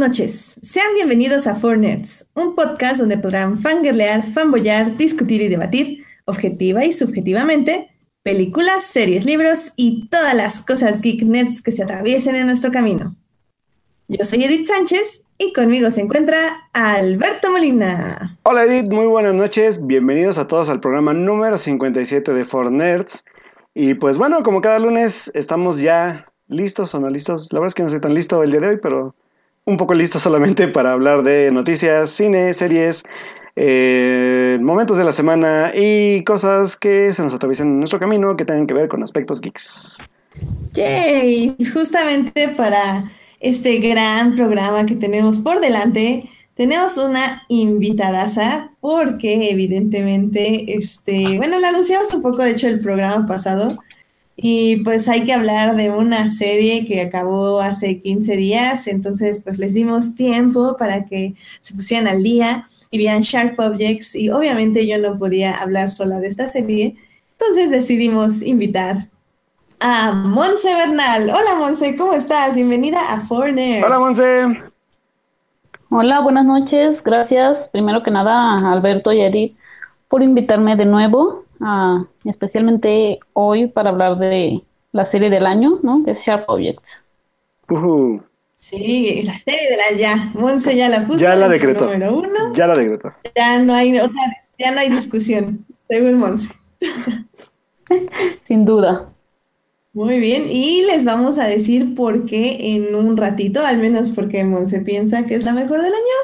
Noches, sean bienvenidos a Four Nerds, un podcast donde podrán fangirlear, fanboyar, discutir y debatir, objetiva y subjetivamente, películas, series, libros y todas las cosas geek nerds que se atraviesen en nuestro camino. Yo soy Edith Sánchez y conmigo se encuentra Alberto Molina. Hola Edith, muy buenas noches, bienvenidos a todos al programa número 57 de Four Nerds. Y pues bueno, como cada lunes estamos ya listos o no listos. La verdad es que no soy tan listo el día de hoy, pero un poco listo solamente para hablar de noticias, cine, series, eh, momentos de la semana y cosas que se nos atraviesan en nuestro camino que tengan que ver con aspectos geeks. Yay, justamente para este gran programa que tenemos por delante, tenemos una invitadaza porque evidentemente, este, bueno, la anunciamos un poco, de hecho, el programa pasado, y pues hay que hablar de una serie que acabó hace 15 días, entonces pues les dimos tiempo para que se pusieran al día y vean Sharp Objects y obviamente yo no podía hablar sola de esta serie, entonces decidimos invitar a Monse Bernal. Hola Monse, ¿cómo estás? Bienvenida a Foreigners. Hola Monse. Hola, buenas noches, gracias primero que nada a Alberto y Edith por invitarme de nuevo Ah, especialmente hoy para hablar de la serie del año, ¿no? Que es Sharp Objects. Sí, la serie de la ya. Monse ya la puso. Ya la decretó. Ya la decretó. Ya no hay ya no hay discusión, según Monse. Sin duda. Muy bien, y les vamos a decir por qué en un ratito, al menos porque Monse piensa que es la mejor del año,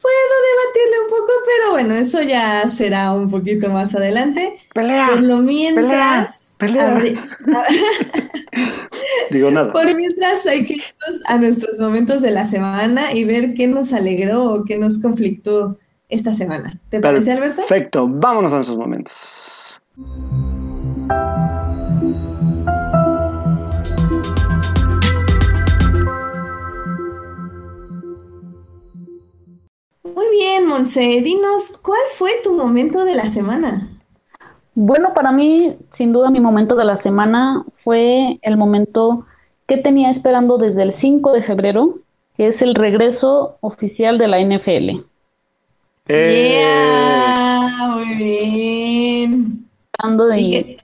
Puedo debatirle un poco, pero bueno, eso ya será un poquito más adelante. Pelea. Por lo mientras. Pelea. Digo nada. Por mientras hay que irnos a nuestros momentos de la semana y ver qué nos alegró o qué nos conflictó esta semana. ¿Te parece, Alberto? Perfecto, vámonos a nuestros momentos. Muy bien, Monse, dinos, ¿cuál fue tu momento de la semana? Bueno, para mí, sin duda, mi momento de la semana fue el momento que tenía esperando desde el 5 de febrero, que es el regreso oficial de la NFL. ¡Eh! muy bien. De,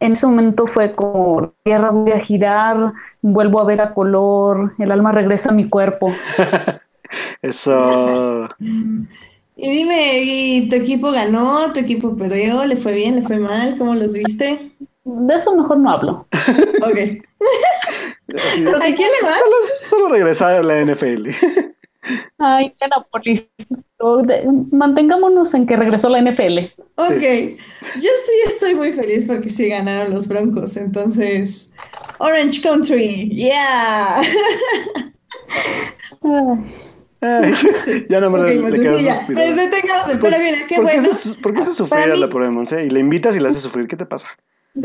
en ese momento fue como, tierra voy a girar, vuelvo a ver a color, el alma regresa a mi cuerpo. Eso. Y dime, ¿y tu equipo ganó? ¿Tu equipo perdió? ¿Le fue bien? ¿Le fue mal? ¿Cómo los viste? De eso mejor no hablo. Ok. ¿A quién le vas? Solo, solo regresar a la NFL. Ay, Nápoles. Mantengámonos en que regresó la NFL. Ok. Yo estoy, estoy muy feliz porque sí ganaron los Broncos. Entonces, Orange Country. Yeah. ya no me okay, le, quedas ya. Pues detengamos, pero mira, qué ¿por bueno. Qué se, ¿Por qué se sufrir a la pobre Monse? Y le invitas y la haces sufrir, ¿qué te pasa?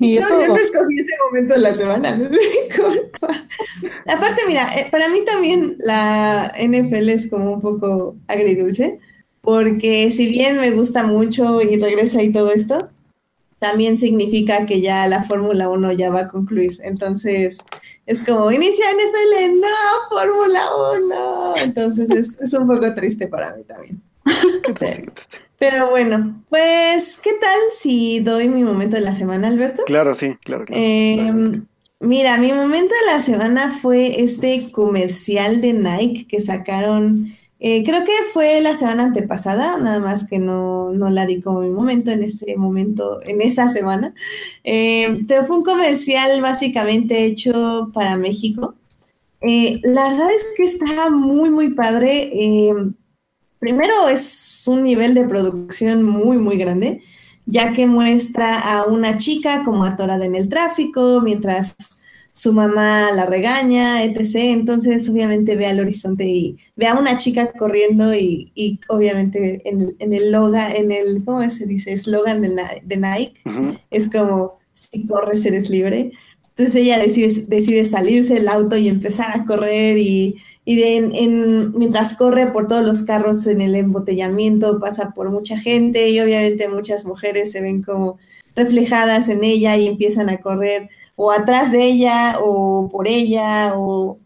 No, yo no escogí ese momento de la semana, no Aparte, mira, eh, para mí también la NFL es como un poco agridulce, porque si bien me gusta mucho y regresa y todo esto, también significa que ya la Fórmula 1 ya va a concluir. Entonces, es como, inicia NFL, no, Fórmula 1. Entonces, es, es, un poco triste para mí también. Pero bueno, pues, ¿qué tal si doy mi momento de la semana, Alberto? Claro, sí, claro. claro, eh, Mira, mi momento de la semana fue este comercial de Nike que sacaron eh, creo que fue la semana antepasada, nada más que no, no, la di como mi momento en ese momento, en esa semana. Eh, pero fue un comercial básicamente hecho para México. Eh, la verdad es que está muy, muy padre. primero es un nivel de producción muy, muy grande, ya que muestra a una chica como atorada en el tráfico, mientras su mamá la regaña, etc. Entonces, obviamente ve al horizonte y ve a una chica corriendo y, obviamente en, en, el loga, en el, ¿cómo se dice? Eslogan de, de, Nike, es como, si corres eres libre. Entonces ella decide, decide salirse del auto y empezar a correr y, y en, mientras corre por todos los carros en el embotellamiento pasa por mucha gente y obviamente muchas mujeres se ven como reflejadas en ella y empiezan a correr o atrás de ella o por ella o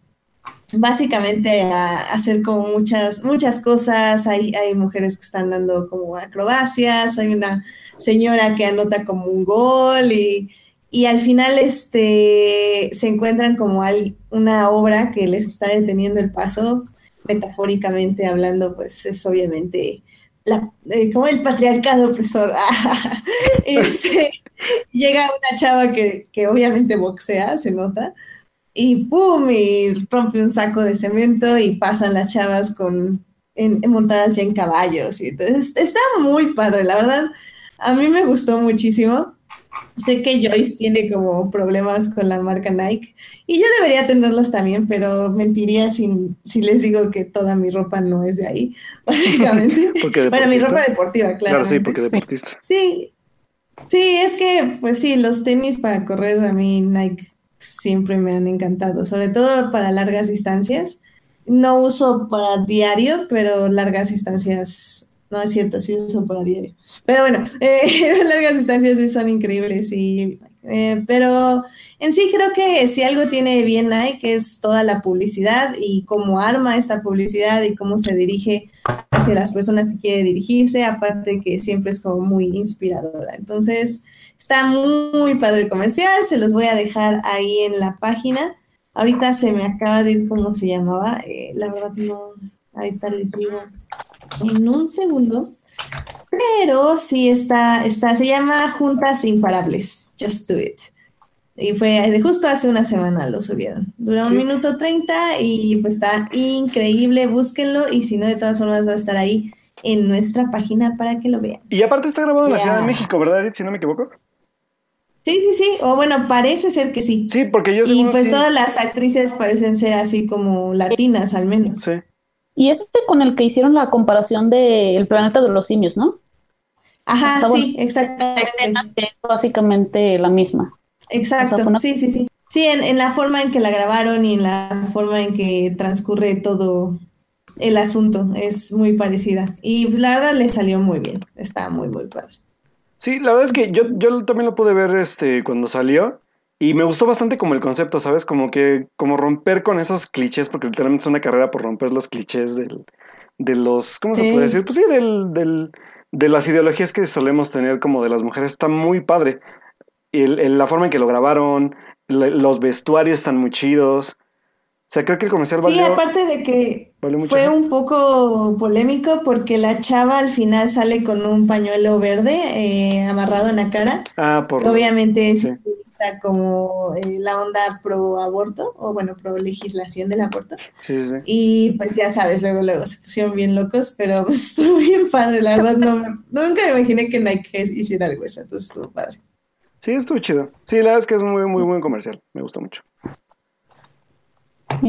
básicamente hacer como muchas, muchas cosas. Hay, hay mujeres que están dando como acrobacias, hay una señora que anota como un gol y, y al final este, se encuentran como una obra que les está deteniendo el paso, metafóricamente hablando, pues es obviamente eh, como el patriarcado opresor. este, llega una chava que, que obviamente boxea, se nota, y ¡pum! y rompe un saco de cemento y pasan las chavas con en, montadas ya en caballos. Y entonces está muy padre, la verdad. A mí me gustó muchísimo. Sé que Joyce tiene como problemas con la marca Nike y yo debería tenerlos también, pero mentiría si, si les digo que toda mi ropa no es de ahí, básicamente. bueno, mi ropa deportiva, claro. Claro, sí, porque deportista. Sí, sí, es que, pues sí, los tenis para correr a mí Nike siempre me han encantado, sobre todo para largas distancias. No uso para diario, pero largas distancias, no es cierto, sí uso para diario. Pero bueno, eh, largas distancias sí son increíbles y eh, pero en sí creo que si algo tiene bien Nike es toda la publicidad y cómo arma esta publicidad y cómo se dirige hacia las personas que quiere dirigirse, aparte que siempre es como muy inspiradora. Entonces, está muy padre el comercial, se los voy a dejar ahí en la página. Ahorita se me acaba de ir cómo se llamaba, eh, la verdad no, ahorita les digo en un segundo. Pero sí está, está, se llama Juntas Imparables, Just Do It. Y fue justo hace una semana lo subieron. Dura un minuto treinta y pues está increíble, búsquenlo y si no, de todas formas va a estar ahí en nuestra página para que lo vean. Y aparte está grabado en la Ciudad de México, ¿verdad, Si no me equivoco. Sí, sí, sí. O bueno, parece ser que sí. Sí, porque yo Y pues todas las actrices parecen ser así como latinas, al menos. Sí. Y es este con el que hicieron la comparación del planeta de los simios, ¿no? Ajá, sí, exactamente. Es básicamente la misma. Exacto, sí, sí, sí. Sí, en, la forma en que la grabaron y en la forma en que transcurre todo el asunto es muy parecida. Y la verdad le salió muy bien, está muy, muy padre. Sí, la verdad es que yo, yo también lo pude ver este cuando salió y me gustó bastante como el concepto, ¿sabes? Como que, como romper con esos clichés, porque literalmente es una carrera por romper los clichés del, de los, ¿cómo se puede decir? Pues sí, del, del, de las ideologías que solemos tener como de las mujeres, está muy padre. Y la forma en que lo grabaron, los vestuarios están muy chidos. O sea, creo que el comercial valió... Sí, aparte de que fue un poco polémico porque la chava al final sale con un pañuelo verde eh, amarrado en la cara. Ah, por... Obviamente sí como eh, la onda pro aborto, o bueno, pro legislación del aborto. Sí, sí. Y pues ya sabes, luego, luego se pusieron bien locos, pero pues, estuvo bien padre, la verdad, no, nunca me imaginé que Nike hiciera algo eso, entonces estuvo padre. Sí, estuvo chido. Sí, la verdad es que es muy, muy buen comercial, me gustó mucho.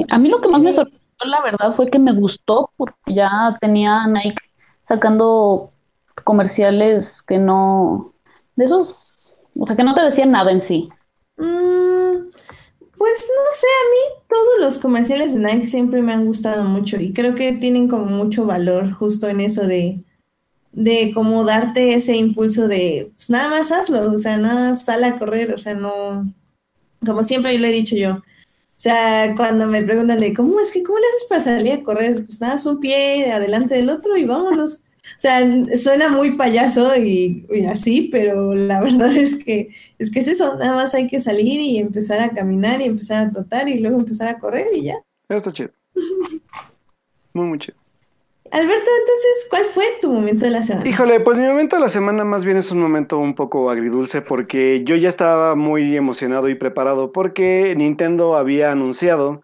A mí lo que más me sorprendió, la verdad, fue que me gustó porque ya tenía Nike sacando comerciales que no, de esos, o sea, que no te decían nada en sí. Mm, pues no sé, a mí todos los comerciales de Nike siempre me han gustado mucho y creo que tienen como mucho valor justo en eso de, de como darte ese impulso de, pues nada más hazlo, o sea, nada más sal a correr, o sea, no, como siempre lo he dicho yo, o sea, cuando me preguntan de cómo es que, ¿cómo le haces para salir a correr? Pues nada, es un pie adelante del otro y vámonos. O sea, suena muy payaso y, así, pero la verdad es que es que es eso, nada más hay que salir y empezar a caminar y empezar a trotar y luego empezar a correr y ya. Está chido. Muy, muy chido. Alberto, entonces, ¿cuál fue tu momento de la semana? Híjole, pues mi momento de la semana más bien es un momento un poco agridulce porque yo ya estaba muy emocionado y preparado porque Nintendo había anunciado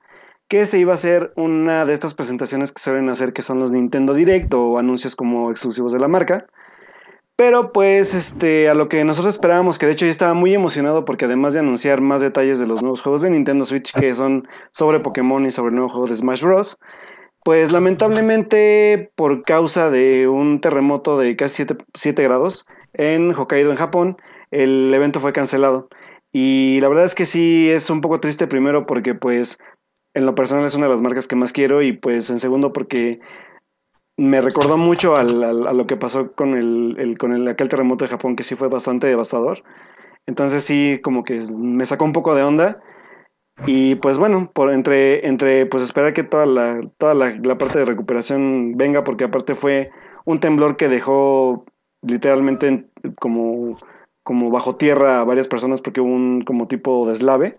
que se iba a hacer una de estas presentaciones que suelen hacer que son los Nintendo Direct o anuncios como exclusivos de la marca. Pero pues este a lo que nosotros esperábamos, que de hecho yo estaba muy emocionado porque además de anunciar más detalles de los nuevos juegos de Nintendo Switch que son sobre Pokémon y sobre el nuevo juego de Smash Bros. Pues lamentablemente por causa de un terremoto de casi 7, grados en Hokkaido, en Japón, el evento fue cancelado. Y la verdad es que sí es un poco triste primero porque pues en lo personal es una de las marcas que más quiero y pues en segundo porque me recordó mucho al, a lo que pasó con el, con el, aquel terremoto de Japón que sí fue bastante devastador. Entonces sí, como que me sacó un poco de onda. Y pues bueno, por entre, entre pues esperar que toda la, toda la, la parte de recuperación venga, porque aparte fue un temblor que dejó literalmente como, como bajo tierra a varias personas porque hubo un como tipo deslave.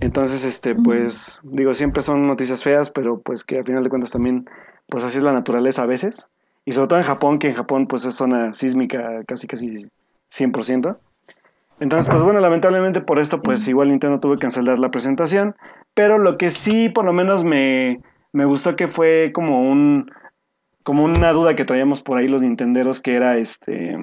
Entonces, este, pues, digo, siempre son noticias feas, pero pues que a final de cuentas también, pues así es la naturaleza a veces. Y sobre todo en Japón, que en Japón pues es zona sísmica casi casi 100%. Entonces, pues bueno, lamentablemente por esto, pues igual Nintendo tuvo que cancelar la presentación. Pero lo que sí, por lo menos me, me gustó que fue como un, como una duda que traíamos por ahí los nintenderos, que era este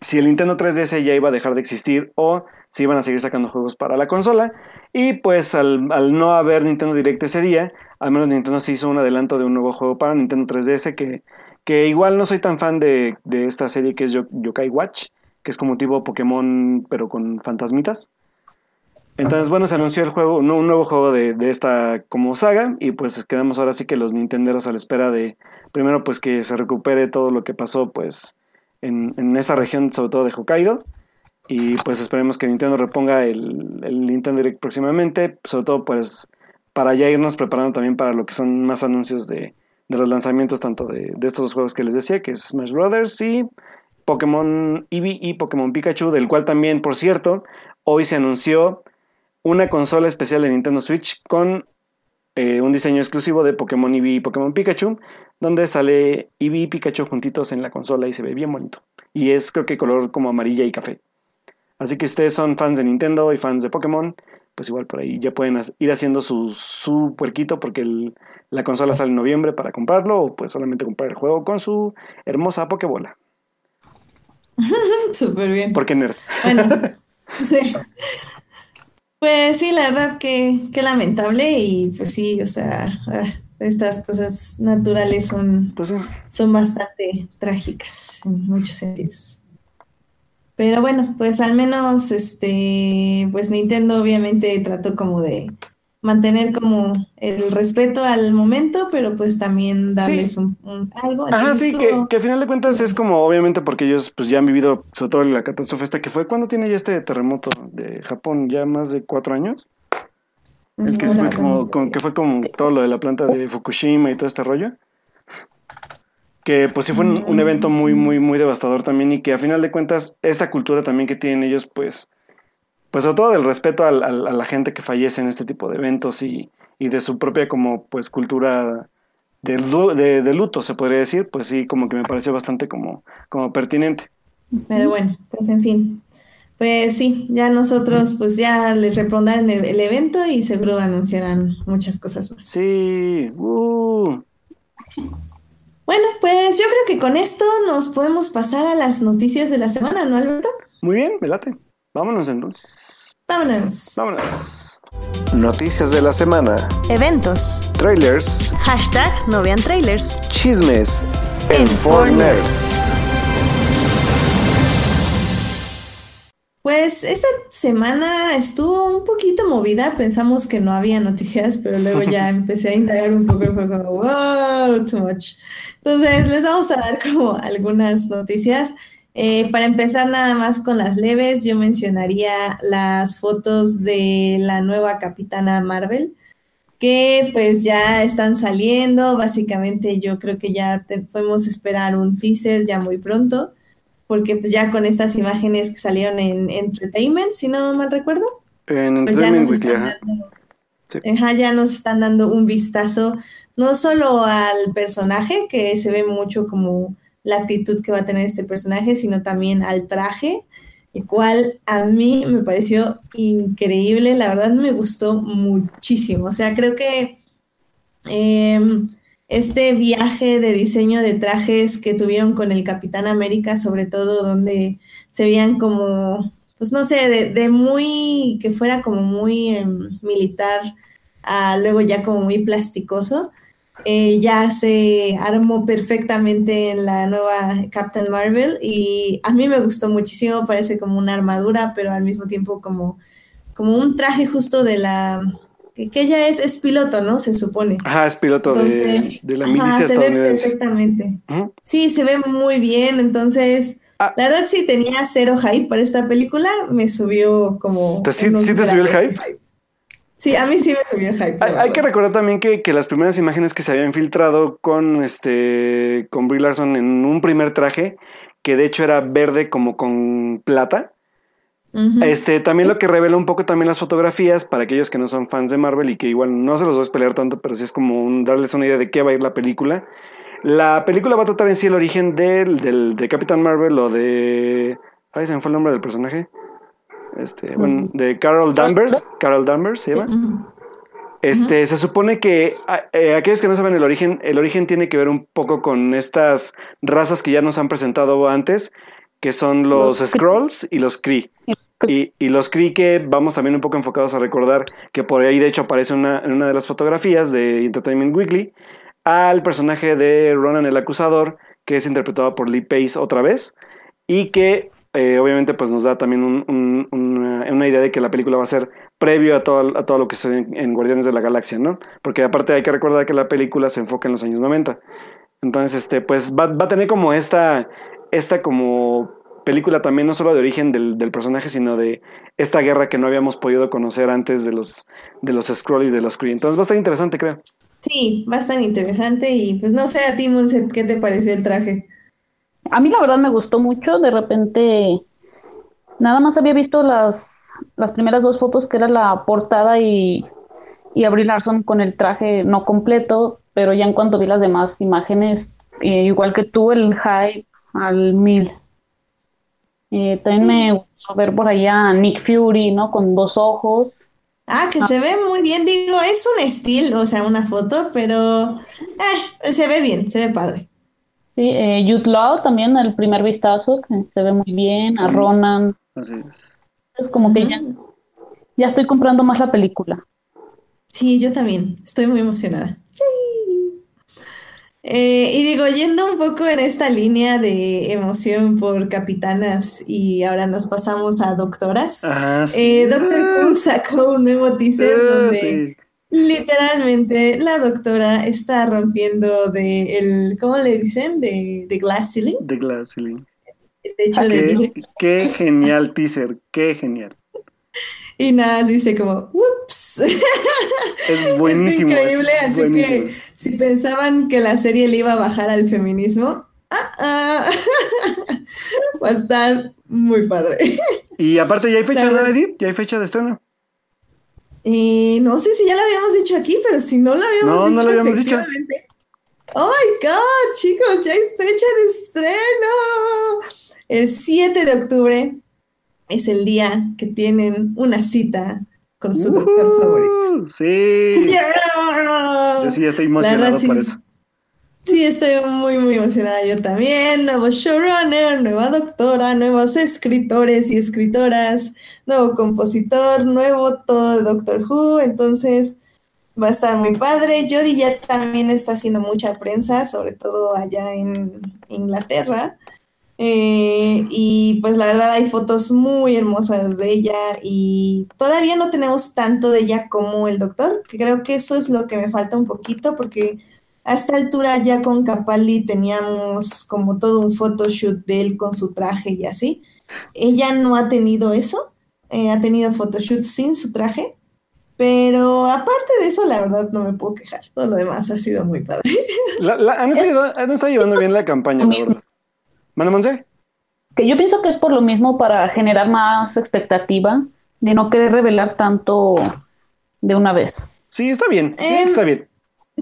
si el Nintendo 3DS ya iba a dejar de existir o si iban a seguir sacando juegos para la consola. Y pues al, no haber Nintendo Direct ese día, al menos Nintendo se hizo un adelanto de un nuevo juego para Nintendo 3DS que, que igual no soy tan fan de, esta serie que es Yokai Watch, que es como tipo Pokémon pero con fantasmitas. Entonces, bueno, se anunció el juego, un nuevo juego de, de, esta como saga y pues quedamos ahora sí que los nintenderos a la espera de, primero pues que se recupere todo lo que pasó pues en, en esa región, sobre todo de Hokkaido. Y pues esperemos que Nintendo reponga el, el, Nintendo Direct próximamente, sobre todo pues para ya irnos preparando también para lo que son más anuncios de, de los lanzamientos tanto de, de, estos dos juegos que les decía, que es Smash Brothers y Pokémon Eevee y Pokémon Pikachu, del cual también, por cierto, hoy se anunció una consola especial de Nintendo Switch con eh, un diseño exclusivo de Pokémon Eevee y Pokémon Pikachu, donde sale Eevee y Pikachu juntitos en la consola y se ve bien bonito. Y es creo que color como amarilla y café. Así que ustedes son fans de Nintendo y fans de Pokémon, pues igual por ahí ya pueden ir haciendo su, su puerquito porque la consola sale en noviembre para comprarlo o pues solamente comprar el juego con su hermosa Pokébola. Súper bien. ¿Por qué nerd? Bueno, sí. Pues sí, la verdad que, que lamentable y pues sí, o sea, ah, estas cosas naturales son, pues son bastante trágicas en muchos sentidos. Pero bueno, pues al menos este, pues Nintendo obviamente trató como de mantener como el respeto al momento, pero pues también darles un, algo. Ajá, sí, que, que al final de cuentas es como, obviamente, porque ellos pues ya han vivido, sobre todo la catástrofe esta que fue, ¿cuándo tiene ya este terremoto de Japón? ¿Ya más de cuatro años? El que, fue como, que fue como todo lo de la planta de Fukushima y todo este rollo. Que pues sí fue un, un evento muy, muy, muy devastador también y que a final de cuentas esta cultura también que tienen ellos pues pues sobre todo del respeto a, la gente que fallece en este tipo de eventos y, de su propia como pues cultura de, de, luto, se podría decir, pues sí, como que me pareció bastante como, como pertinente. Pero bueno, pues en fin, pues sí, ya nosotros pues ya les responderán el, el, evento y seguro anunciarán muchas cosas más. Sí, uh. Bueno, pues yo creo que con esto nos podemos pasar a las noticias de la semana, ¿no, Alberto? Muy bien, velate. Vámonos entonces. Vámonos. Vámonos. Noticias de la semana. Eventos. Trailers. Hashtag no vean trailers. Chismes. En, en Nerds. Pues esta semana estuvo un poquito movida, pensamos que no había noticias, pero luego ya empecé a indagar un poco y fue como, wow, too much. Entonces les vamos a dar como algunas noticias. Eh, para empezar nada más con las leves, yo mencionaría las fotos de la nueva Capitana Marvel, que pues ya están saliendo, básicamente yo creo que ya podemos esperar un teaser ya muy pronto, porque pues ya con estas imágenes que salieron en Entertainment, si no mal recuerdo, en pues ya nos, están dando, ya nos están dando un vistazo no solo al personaje, que se ve mucho como la actitud que va a tener este personaje, sino también al traje, el cual a mí me pareció increíble, la verdad me gustó muchísimo, o sea, creo que em, este viaje de diseño de trajes que tuvieron con el Capitán América, sobre todo donde se veían como, pues no sé, de, muy, que fuera como muy em, militar, a luego ya como muy plasticoso, eh, ya se armó perfectamente en la nueva Captain Marvel y a mí me gustó muchísimo, parece como una armadura, pero al mismo tiempo como, como un traje justo de la... que, ella es, es piloto, ¿no? Se supone. Ajá, es piloto de, la milicia se ve perfectamente. Sí, se ve muy bien, entonces... Ah. La verdad sí tenía cero hype para esta película, me subió como... ¿Sí, te subió el hype? Sí, a mí sí me subió el hype. Hay, que recordar también que, que, las primeras imágenes que se habían filtrado con este con Brie Larson en un primer traje, que de hecho era verde como con plata, este, también lo que revela un poco también las fotografías para aquellos que no son fans de Marvel y que igual no se los voy a pelear tanto, pero sí es como darles una idea de qué va a ir la película. La película va a tratar en sí el origen del, del de Capitán Marvel o de. Ay, se me fue el nombre del personaje. Este, bueno, de Carol Danvers. Carol Danvers se llama. Este, se supone que eh, aquellos que no saben el origen, el origen tiene que ver un poco con estas razas que ya nos han presentado antes, que son los, Scrolls y los Kree. Y, y, los Kree que vamos también un poco enfocados a recordar que por ahí de hecho aparece una, en una de las fotografías de Entertainment Weekly al personaje de Ronan el Acusador, que es interpretado por Lee Pace otra vez, y que eh, obviamente pues nos da también una, idea de que la película va a ser previo a todo, a todo lo que se en, Guardianes de la Galaxia, ¿no? Porque aparte hay que recordar que la película se enfoca en los años 90. Entonces, este, pues va, va a tener como esta, esta como película también no solo de origen del, del, personaje, sino de esta guerra que no habíamos podido conocer antes de los, de los Skrull y de los Kree. Entonces va a estar interesante, creo. Sí, va a estar interesante y pues no sé a ti, ¿qué te pareció el traje? A mí la verdad me gustó mucho, de repente nada más había visto las, las primeras dos fotos que era la portada y, y Abril Larson con el traje no completo, pero ya en cuanto vi las demás imágenes, eh, igual que tú, el hype al mil. Eh, también me gustó ver por allá a Nick Fury, ¿no? Con dos ojos. Ah, que se ve muy bien, digo, es un estilo, o sea, una foto, pero eh, se ve bien, se ve padre. Sí, eh, Jude Law también, el primer vistazo, que se ve muy bien, a Ronan. Así es. Es como que ya, ya estoy comprando más la película. Sí, yo también, estoy muy emocionada. Eh, y digo, yendo un poco en esta línea de emoción por capitanas y ahora nos pasamos a doctoras, ah, eh, Doctor Who sacó un nuevo teaser ah, donde literalmente la doctora está rompiendo de el, ¿cómo le dicen? De, de glass ceiling. De glass ceiling. De hecho, de qué genial teaser, qué genial. Y nada, dice como, ups. Es buenísimo. es increíble, así que si pensaban que la serie le iba a bajar al feminismo, ah, ah. va a estar muy padre. Y aparte, ¿ya hay fecha de Edith? ¿Ya hay fecha de estreno? Eh, no sé si ya la habíamos dicho aquí, pero si no la habíamos no, dicho, no la habíamos dicho. Oh my god, chicos, ya hay fecha de estreno. El 7 de octubre es el día que tienen una cita con su doctor favorito. Sí. Yo sí estoy emocionado por eso. Sí, estoy muy, muy emocionada. Yo también. Nuevo showrunner, nueva doctora, nuevos escritores y escritoras, nuevo compositor, nuevo todo de Doctor Who. Entonces, va a estar muy padre. Jodie ya también está haciendo mucha prensa, sobre todo allá en Inglaterra. Eh, y pues la verdad hay fotos muy hermosas de ella y todavía no tenemos tanto de ella como el doctor, que creo que eso es lo que me falta un poquito porque a esta altura ya con Capaldi teníamos como todo un photoshoot de él con su traje y así. Ella no ha tenido eso, eh, ha tenido photoshoot sin su traje, pero aparte de eso, la verdad no me puedo quejar. Todo lo demás ha sido muy padre. han, estado, llevando bien la campaña, la verdad. ¿Manda, Que yo pienso que es por lo mismo para generar más expectativa de no querer revelar tanto de una vez. Sí, está bien, em, está bien.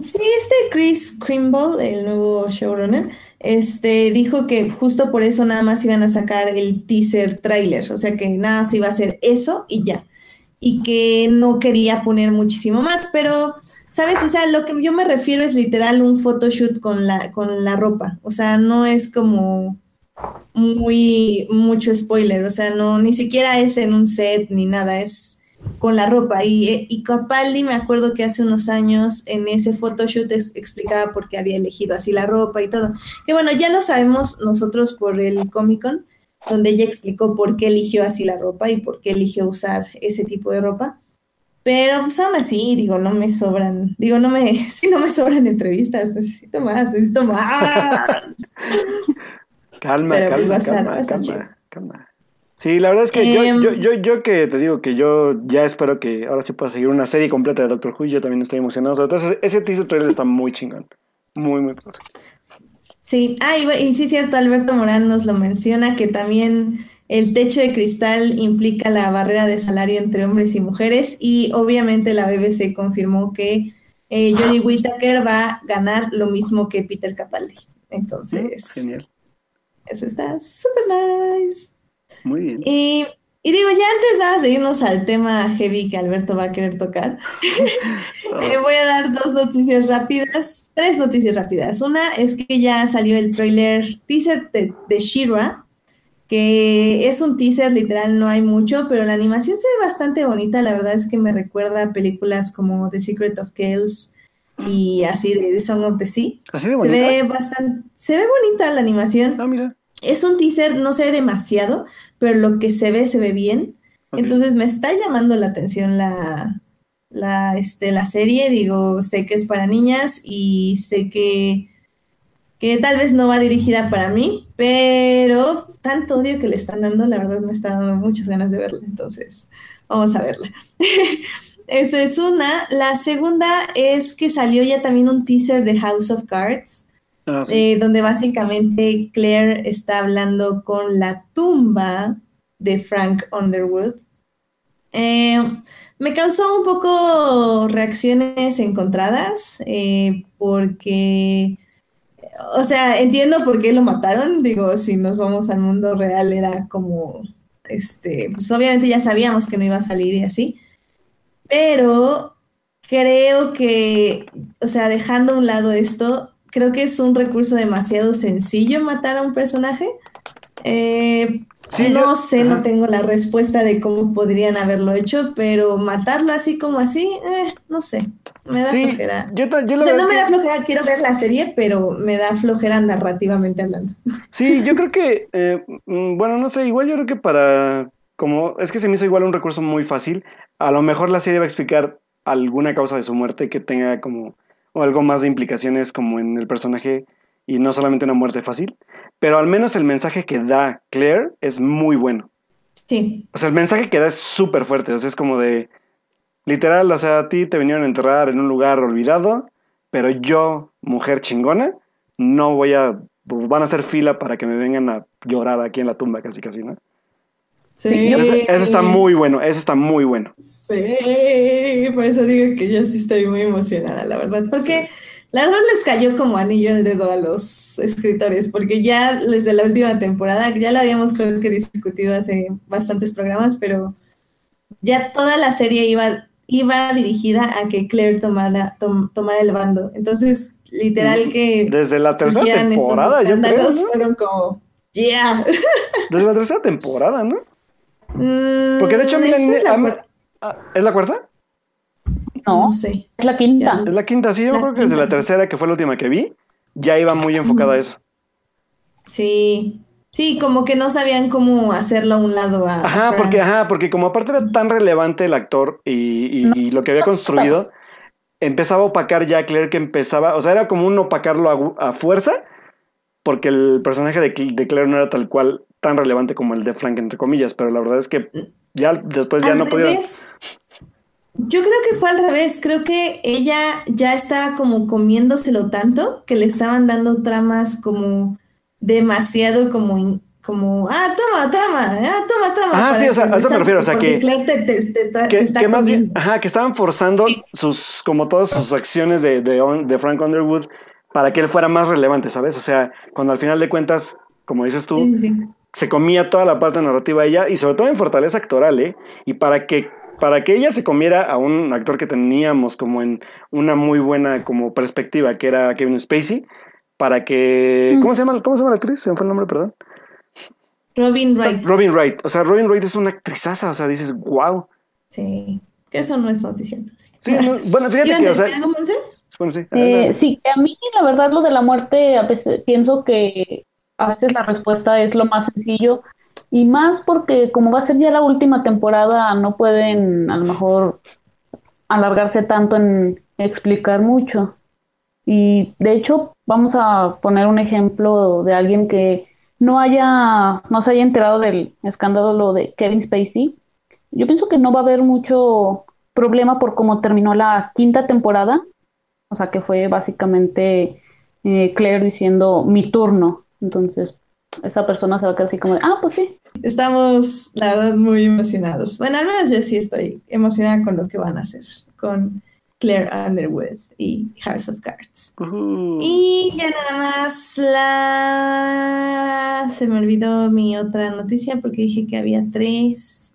Sí, este Chris Krimble, el nuevo showrunner, este, dijo que justo por eso nada más iban a sacar el teaser trailer, o sea que nada se iba a hacer eso y ya. Y que no quería poner muchísimo más, pero ¿Sabes? O sea, lo que yo me refiero es literal un photoshoot con la, con la ropa. O sea, no es como muy mucho spoiler, o sea, no, ni siquiera es en un set ni nada, es con la ropa. Y, eh, y Capaldi me acuerdo que hace unos años en ese photoshoot explicaba por qué había elegido así la ropa y todo. Que bueno, ya lo sabemos nosotros por el Comic Con, donde ella explicó por qué eligió así la ropa y por qué eligió usar ese tipo de ropa. Pero pues aún así, digo, no me sobran, digo, no me, sí, no me sobran entrevistas, necesito más, necesito más. calma, pues, calma, calma, calma, calma. Sí, la verdad es que yo, Em. yo, yo, yo que te digo que yo ya espero que ahora sí pueda seguir una serie completa de Doctor Who, yo también estoy emocionado. Todo ese, ese teaser trailer está muy chingón. Muy, muy padre. Sí, ah, y, y sí es cierto, Alberto Morán nos lo menciona, que también el techo de cristal implica la barrera de salario entre hombres y mujeres, y obviamente la BBC confirmó que eh, Jodie Whittaker va a ganar lo mismo que Peter Capaldi. Entonces, Genial. eso está súper nice. Muy bien. Y, y digo, ya antes nada de irnos al tema heavy que Alberto va a querer tocar, eh, voy a dar dos noticias rápidas, tres noticias rápidas. Una es que ya salió el trailer teaser de, de She-Ra, que es un teaser literal, no hay mucho, pero la animación se ve bastante bonita. La verdad es que me recuerda a películas como The Secret of Kells y así de The Song of the Sea. Así de Se bonita. ve bastante, se ve bonita la animación. Ah, mira. Es un teaser, no sé demasiado, pero lo que se ve, se ve bien. Entonces me está llamando la atención la, la, este, la serie. Digo, sé que es para niñas y sé que, que tal vez no va dirigida para mí, pero tanto odio que le están dando, la verdad me está dando muchas ganas de verla. Entonces, vamos a verla. Esa es una. La segunda es que salió ya también un teaser de House of Cards Ah, eh, donde básicamente Claire está hablando con la tumba de Frank Underwood. Eh, me causó un poco reacciones encontradas eh, porque, o sea, entiendo por qué lo mataron. Digo, si nos vamos al mundo real era como, este, pues obviamente ya sabíamos que no iba a salir y así, pero creo que, o sea, dejando a un lado esto, creo que es un recurso demasiado sencillo matar a un personaje. Eh, Sí, no yo- sé, no tengo la respuesta de cómo podrían haberlo hecho, pero matarlo así como así, eh, no sé, me da Sí, flojera. yo, yo O sea, no me da flojera, quiero ver la serie, pero me da flojera narrativamente hablando. Sí, yo creo que, eh, mm, bueno, no sé, igual yo creo que para, como, es que se me hizo igual un recurso muy fácil, a lo mejor la serie va a explicar alguna causa de su muerte que tenga como, o algo más de implicaciones como en el personaje y no solamente una muerte fácil, pero al menos el mensaje que da Claire es muy bueno. Sí, O sea, el mensaje que da es súper fuerte, o sea, es como de, literal, o sea, a ti te vinieron a enterrar en un lugar olvidado, pero yo, mujer chingona, no voy a, van a hacer fila para que me vengan a llorar aquí en la tumba, casi casi, ¿no? Sí. Eso, eso está muy bueno, eso está muy bueno. Sí, por eso digo que yo sí estoy muy emocionada, la verdad, porque la verdad les cayó como anillo al dedo a los escritores, porque ya desde la última temporada, ya lo habíamos creo que discutido hace bastantes programas, pero ya toda la serie iba, iba dirigida a que Claire tomara, tom- tomara el bando. Entonces, literal que Desde la tercera estos temporada, creo, escándalos, ¿no? fueron como, yeah. Desde la tercera temporada, ¿no? Mm, Porque de hecho, miren, es ah, ¿es la cuarta? No, no sé. es la quinta. Es la quinta, sí, yo La creo que desde la tercera, que fue la última que vi, ya iba muy enfocada a eso. Sí, sí, como que no sabían cómo hacerlo a un lado a, Ajá, porque, ajá, porque como aparte era tan relevante el actor y, y- y lo que había construido, empezaba a opacar ya a Claire que empezaba, o sea, era como un opacarlo a, fuerza, porque el personaje de, de Claire no era tal cual tan relevante como el de Frank, entre comillas, pero la verdad es que ya después ya Al no pudieron. Yo creo que fue al revés, creo que ella ya estaba como comiéndoselo tanto que le estaban dando tramas como demasiado como, in- como ah, toma, trama, ah, toma, trama. Ah, sí, o sea, a eso me refiero, o sea, que- Claire te, te- te está, Que, está que más bien, ajá, que estaban forzando sus, como todas sus acciones de, de, On- de Frank Underwood para que él fuera más relevante, ¿sabes? O sea, cuando al final de cuentas, como dices tú, sí, sí. Se comía toda la parte narrativa de ella y sobre todo en fortaleza actoral, ¿eh? Y para que para que ella se comiera a un actor que teníamos como en una muy buena como perspectiva, que era Kevin Spacey, para que Mm. ¿cómo se llama cómo se llama la actriz? Se me fue el nombre, perdón. Robin Wright. Robin Wright. O sea, Robin Wright es una actrizaza, o sea, dices, "Wow." Sí, que eso no es noticia, sí. Sí, no, bueno, fíjate ¿Ibas que, o sea, bueno, sí, Eh, adelante. sí, que a mí la verdad lo de la muerte, a veces pienso que a veces la respuesta es lo más sencillo y más porque como va a ser ya la última temporada, no pueden a lo mejor alargarse tanto en explicar mucho. Y de hecho, vamos a poner un ejemplo de alguien que no haya, no se haya enterado del escándalo de Kevin Spacey. Yo pienso que no va a haber mucho problema por cómo terminó la quinta temporada, o sea que fue básicamente eh, Claire diciendo mi turno, entonces esa persona se va a quedar así como, ah, pues sí. Estamos, la verdad, muy emocionados. Bueno, al menos yo sí estoy emocionada con lo que van a hacer, con Claire Underwood y House of Cards. Y ya nada más la... Se me olvidó mi otra noticia porque dije que había tres.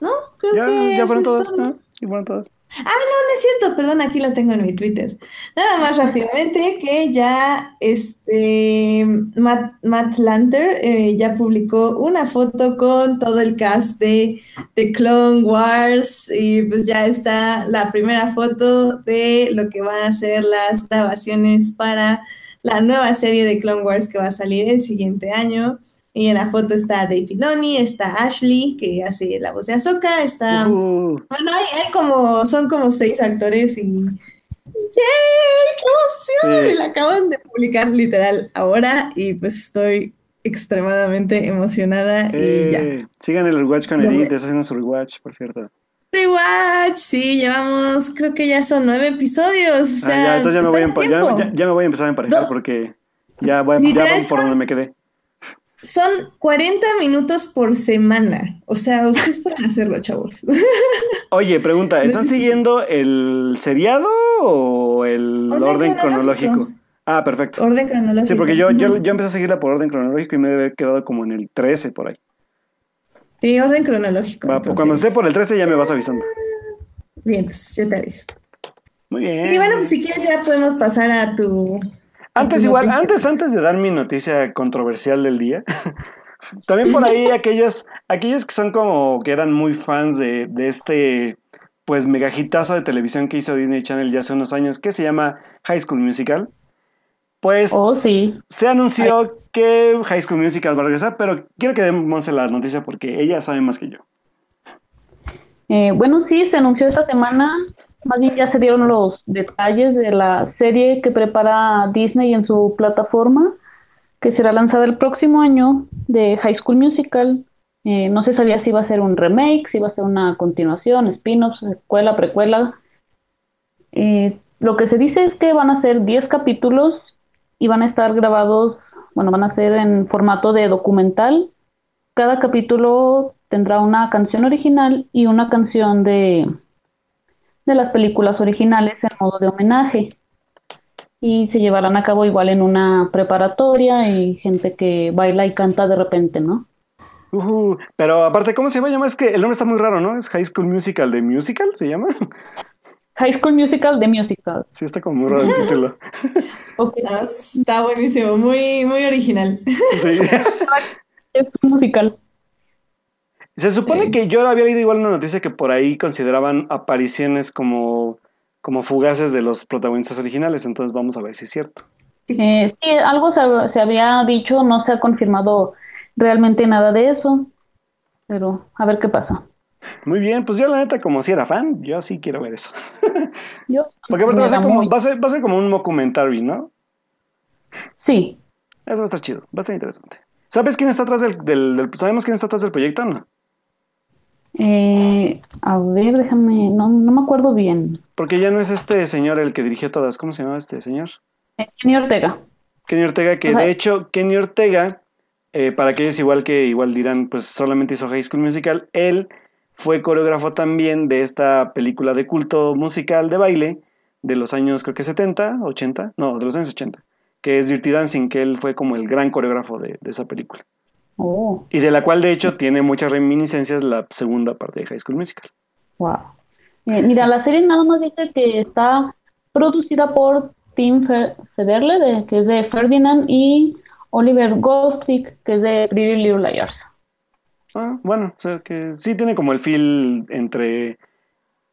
¿No? Creo que ya fueron todas, ¿no? Y fueron todas. Ah, no, no es cierto, perdón, aquí lo tengo en mi Twitter. Nada más rápidamente que ya este Matt, Matt Lanter eh, ya publicó una foto con todo el cast de, de, Clone Wars y pues ya está la primera foto de lo que van a ser las grabaciones para la nueva serie de Clone Wars que va a salir el siguiente año. Y en la foto está Dave Filoni, está Ashley, que hace la voz de Ahsoka, está... Bueno, hay, como, son como seis actores y... ¡Yay! ¡Qué emoción! La acaban de publicar literal ahora y pues estoy extremadamente emocionada y ya. Sigan el rewatch con Edith, está haciendo su rewatch, por cierto. Rewatch, sí, llevamos, creo que ya son nueve episodios. O ah, ya, entonces ya me, voy a, ya, me voy a empezar a emparejar porque ya voy, ya voy por donde me quedé. Son 40 minutos por semana. O sea, ustedes pueden hacerlo, chavos. Oye, pregunta, ¿están siguiendo el seriado o el orden, cronológico? Ah, perfecto. Orden cronológico. Sí, porque yo, yo, yo, empecé a seguirla por orden cronológico y me haber quedado como en el 13 por ahí. Sí, orden cronológico. Cuando esté por el 13 ya me vas avisando. Bien, pues yo te aviso. Muy bien. Y bueno, si quieres ya podemos pasar a tu antes igual, antes, antes de dar mi noticia controversial del día, también por ahí aquellos, aquellos que son como que eran muy fans de, de este pues megajitazo de televisión que hizo Disney Channel ya hace unos años, que se llama High School Musical. Pues oh, sí. se anunció que High School Musical va a regresar, pero quiero que demos la noticia porque ella sabe más que yo. Eh, bueno, sí, se anunció esta semana más bien ya se dieron los detalles de la serie que prepara Disney en su plataforma, que será lanzada el próximo año de High School Musical. Eh, no se sabía si iba a ser un remake, si iba a ser una continuación, spin-off, secuela, precuela. Eh, lo que se dice es que van a ser 10 capítulos y van a estar grabados, bueno, van a ser en formato de documental. Cada capítulo tendrá una canción original y una canción de, de las películas originales en modo de homenaje. Y se llevarán a cabo igual en una preparatoria y gente que baila y canta de repente, ¿no? pero aparte, ¿cómo se llama? Es que el nombre está muy raro, ¿no? ¿Es High School Musical de Musical? ¿Se llama? High School Musical de Musical. Sí, está como muy raro el título. está buenísimo, muy, muy original. Sí. es musical. Se supone que yo había leído igual una noticia que por ahí consideraban apariciones como, como fugaces de los protagonistas originales, entonces vamos a ver si es cierto. Eh, sí, algo se, se, había dicho, no se ha confirmado realmente nada de eso, pero a ver qué pasa. Muy bien, pues yo la neta como si era fan, yo sí quiero ver eso. yo, Porque aparte va a, ser como, va, a ser, va a ser como un documentary, ¿no? Sí. Eso va a estar chido, va a estar interesante. ¿Sabes quién está atrás del, del ¿Sabemos quién está atrás del proyecto no? Eh, a ver, déjame, no, no me acuerdo bien. Porque ya no es este señor el que dirigió todas. ¿Cómo se llama este señor? Eh, Kenny Ortega. Kenny Ortega, que de hecho, Kenny Ortega, eh, para aquellos igual que igual dirán, pues solamente hizo High School Musical, él fue coreógrafo también de esta película de culto musical de baile de los años, creo que 70, 80, no, de los años 80, que es Dirty Dancing, que él fue como el gran coreógrafo de esa película. Oh. Y de la cual, de hecho, tiene muchas reminiscencias la segunda parte de High School Musical. Wow. Eh, mira, la serie nada más dice que está producida por Tim Federle, que es de Ferdinand, y Oliver Goldstick, que es de Pretty Little Liars. Ah, bueno, o sea que sí tiene como el feel entre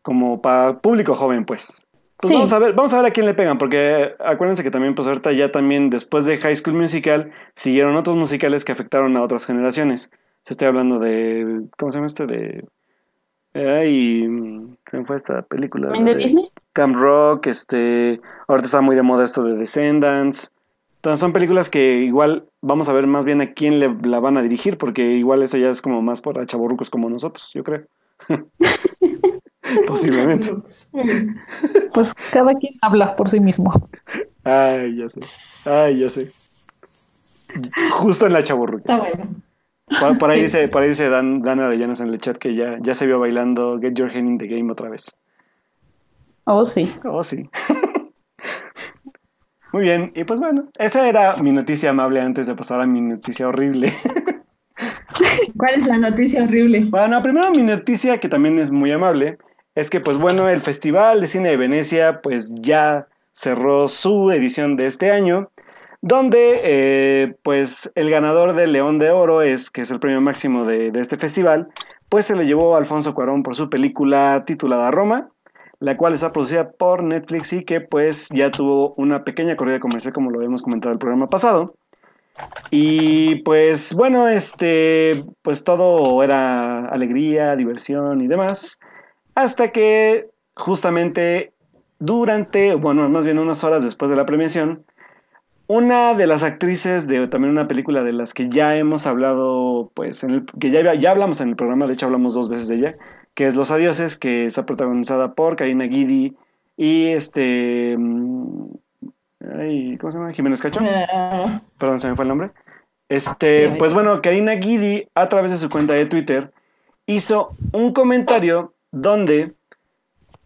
como para público joven, pues. Pues vamos a ver, vamos a ver a quién le pegan, porque acuérdense que también, pues ahorita ya también después de High School Musical, siguieron otros musicales que afectaron a otras generaciones. Se estoy hablando de, ¿cómo se llama este? De, ay, ¿cómo fue esta película? ¿De, Disney? Camp Rock, este, ahorita está muy de moda esto de Descendants. Entonces son películas que igual vamos a ver más bien a quién le la van a dirigir, porque igual esa ya es como más para chaborrucos como nosotros, yo creo. Posiblemente. Pues cada quien habla por sí mismo. Ay, ya sé. Ay, ya sé. Justo en la chaborruca. Está bueno. Por, ahí dice, por ahí dice Dan, Dan Arellanas en el chat que ya, ya se vio bailando Get Your Hand in the Game otra vez. Oh, sí. Oh, sí. Muy bien, y pues bueno, esa era mi noticia amable antes de pasar a mi noticia horrible. ¿Cuál es la noticia horrible? Bueno, primero mi noticia, que también es muy amable, es que pues bueno, el Festival de Cine de Venecia pues ya cerró su edición de este año, donde eh, pues el ganador del León de Oro, es, que es el premio máximo de, este festival, pues se lo llevó a Alfonso Cuarón por su película titulada Roma, la cual está producida por Netflix y que pues ya tuvo una pequeña corrida comercial como lo habíamos comentado en el programa pasado. Y pues bueno, este, pues todo era alegría, diversión y demás, hasta que justamente durante, bueno, más bien unas horas después de la premiación, una de las actrices de también una película de las que ya hemos hablado, pues, en el, que ya, ya hablamos en el programa, de hecho hablamos dos veces de ella, que es Los Adioses, que está protagonizada por Karina Guidi y este... mm, ay, ¿Cómo se llama? Jiménez Cacho. Ah, Perdón, se me fue el nombre. Este, pues bueno, Karina Guidi, a través de su cuenta de Twitter, hizo un comentario donde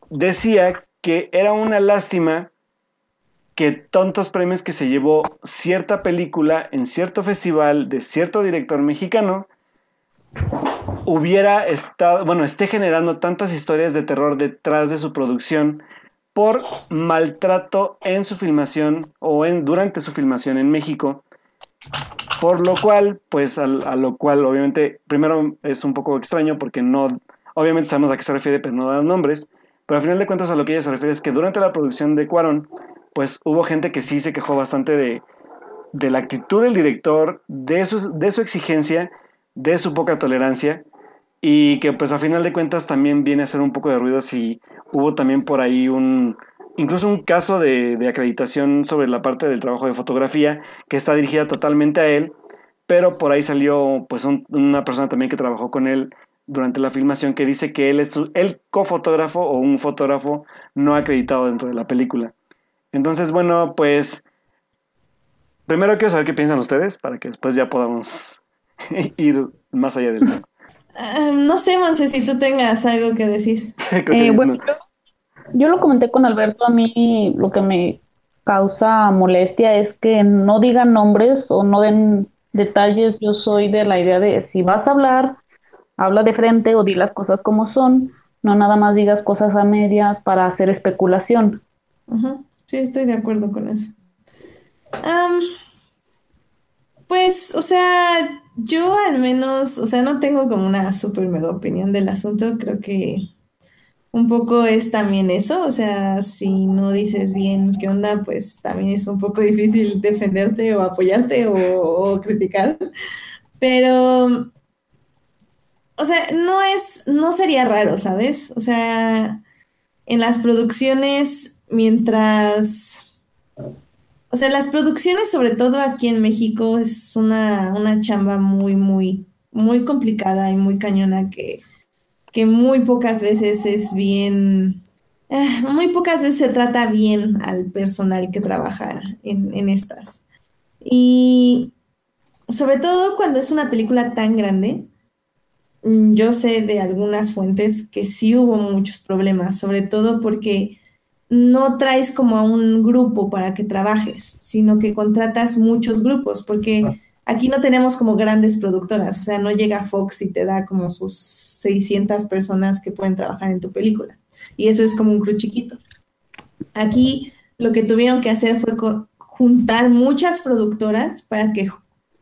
decía que era una lástima que tontos premios que se llevó cierta película en cierto festival de cierto director mexicano hubiera estado, bueno, esté generando tantas historias de terror detrás de su producción por maltrato en su filmación o en durante su filmación en México. Por lo cual, pues a, lo cual obviamente primero es un poco extraño porque no, obviamente sabemos a qué se refiere, pero no dan nombres. Pero al final de cuentas a lo que ella se refiere es que durante la producción de Cuarón, pues hubo gente que sí se quejó bastante de, de la actitud del director, de su, de su exigencia, de su poca tolerancia y que pues a final de cuentas también viene a ser un poco de ruido si hubo también por ahí un incluso un caso de, de acreditación sobre la parte del trabajo de fotografía que está dirigida totalmente a él pero por ahí salió pues un- una persona también que trabajó con él durante la filmación que dice que él es el cofotógrafo o un fotógrafo no acreditado dentro de la película entonces bueno pues primero quiero saber qué piensan ustedes para que después ya podamos ir más allá del tema. ah, no sé, Monse, si tú tengas algo que decir. Eh, bueno, no. yo, yo lo comenté con Alberto, a mí lo que me causa molestia es que no digan nombres o no den detalles. Yo soy de la idea de si vas a hablar, habla de frente o di las cosas como son, no nada más digas cosas a medias para hacer especulación. Sí, estoy de acuerdo con eso. Pues, o sea, yo al menos, o sea, no tengo como una súper mega opinión del asunto. Creo que un poco es también eso. O sea, si no dices bien qué onda, pues también es un poco difícil defenderte o apoyarte o criticar. Pero, o sea, no es, no sería raro, ¿sabes? O sea, en las producciones, mientras, o sea, las producciones, sobre todo aquí en México, es una, una chamba muy, muy, muy complicada y muy cañona que, que muy pocas veces es bien, eh, muy pocas veces se trata bien al personal que trabaja en, en estas. Y sobre todo cuando es una película tan grande. Mm, Yo sé de algunas fuentes que sí hubo muchos problemas, sobre todo porque no traes como a un grupo para que trabajes, sino que contratas muchos grupos, porque aquí no tenemos como grandes productoras, o sea, no llega Fox y te da como sus 600 personas que pueden trabajar en tu película, y eso es como un crew chiquito. Aquí lo que tuvieron que hacer fue juntar muchas productoras para que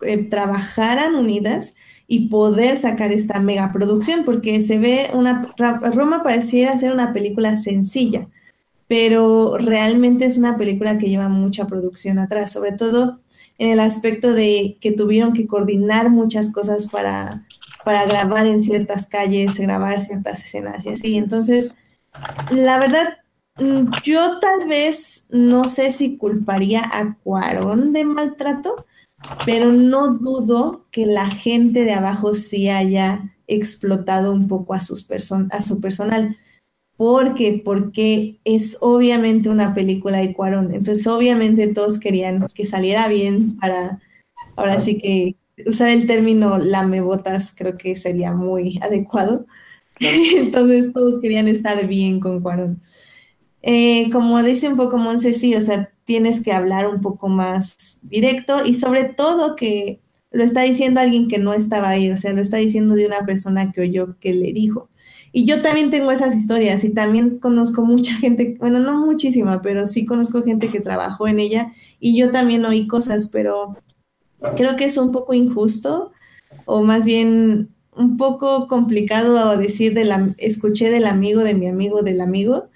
eh, trabajaran unidas y poder sacar esta megaproducción, porque se ve una, Roma pareciera ser una película sencilla, pero realmente es una película que lleva mucha producción atrás, sobre todo en el aspecto de que tuvieron que coordinar muchas cosas para, para grabar en ciertas calles, grabar ciertas escenas y así. Entonces, la verdad, Mm, yo tal vez no sé si culparía a Cuarón de maltrato, pero no dudo que la gente de abajo sí haya explotado un poco a, sus a su personal. ¿Por qué? Porque es obviamente una película de Cuarón. Entonces, obviamente todos querían que saliera bien para, ahora sí que usar el término lamebotas creo que sería muy adecuado. Entonces, todos querían estar bien con Cuarón. Eh, como dice un poco Monse, sí, o sea, tienes que hablar un poco más directo y sobre todo que lo está diciendo alguien que no estaba ahí, o sea, lo está diciendo de una persona que oyó que le dijo. Y yo también tengo esas historias y también conozco mucha gente, bueno, no muchísima, pero sí conozco gente que trabajó en ella y yo también oí cosas, pero creo que es un poco injusto o más bien un poco complicado decir de la, escuché del amigo de mi amigo del amigo,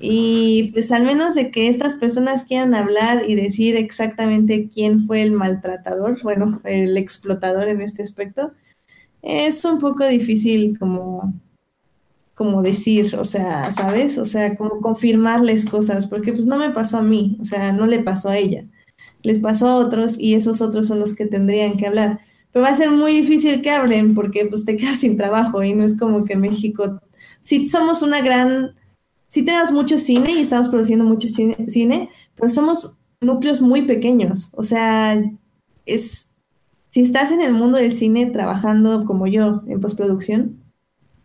y pues al menos de que estas personas quieran hablar y decir exactamente quién fue el maltratador, bueno, el explotador en este aspecto, es un poco difícil como, como decir, o sea, ¿sabes? O sea, como confirmarles cosas, porque pues no me pasó a mí, o sea, no le pasó a ella, les pasó a otros y esos otros son los que tendrían que hablar. Pero va a ser muy difícil que hablen porque pues te quedas sin trabajo y no es como que México, si somos una gran sí tenemos mucho cine y estamos produciendo mucho cine, pero somos núcleos muy pequeños. O sea, es si estás en el mundo del cine trabajando como yo en postproducción,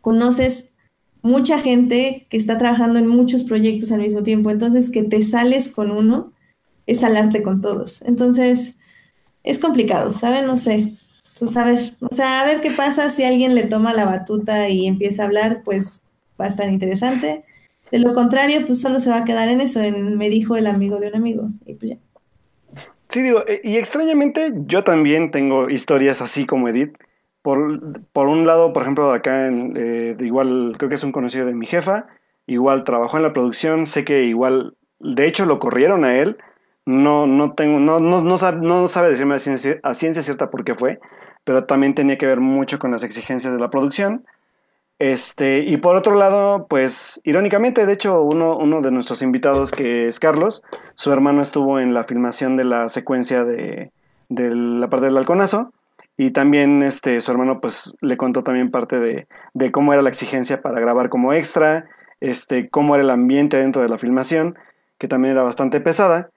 conoces mucha gente que está trabajando en muchos proyectos al mismo tiempo. Entonces, que te sales con uno es salarte con todos. Entonces, es complicado, ¿saben? No sé. Pues a ver, o sea, a ver qué pasa si alguien le toma la batuta y empieza a hablar, pues va a estar interesante. De lo contrario, pues solo se va a quedar en eso, en me dijo el amigo de un amigo. Y pues. Sí, digo, eh, y extrañamente yo también tengo historias así como Edith. Por, por un lado, por ejemplo, acá, en, eh, igual creo que es un conocido de mi jefa, igual trabajó en la producción, sé que igual, de hecho lo corrieron a él, no, no tengo, no, no, no, sabe, no sabe decirme a ciencia, a ciencia cierta por qué fue, pero también tenía que ver mucho con las exigencias de la producción. Este, y por otro lado, pues irónicamente, de hecho, uno, uno de nuestros invitados, que es Carlos, su hermano estuvo en la filmación de la secuencia de, de la parte del halconazo. Y también este, su hermano pues le contó también parte de, de, cómo era la exigencia para grabar como extra, este, cómo era el ambiente dentro de la filmación, que también era bastante pesada.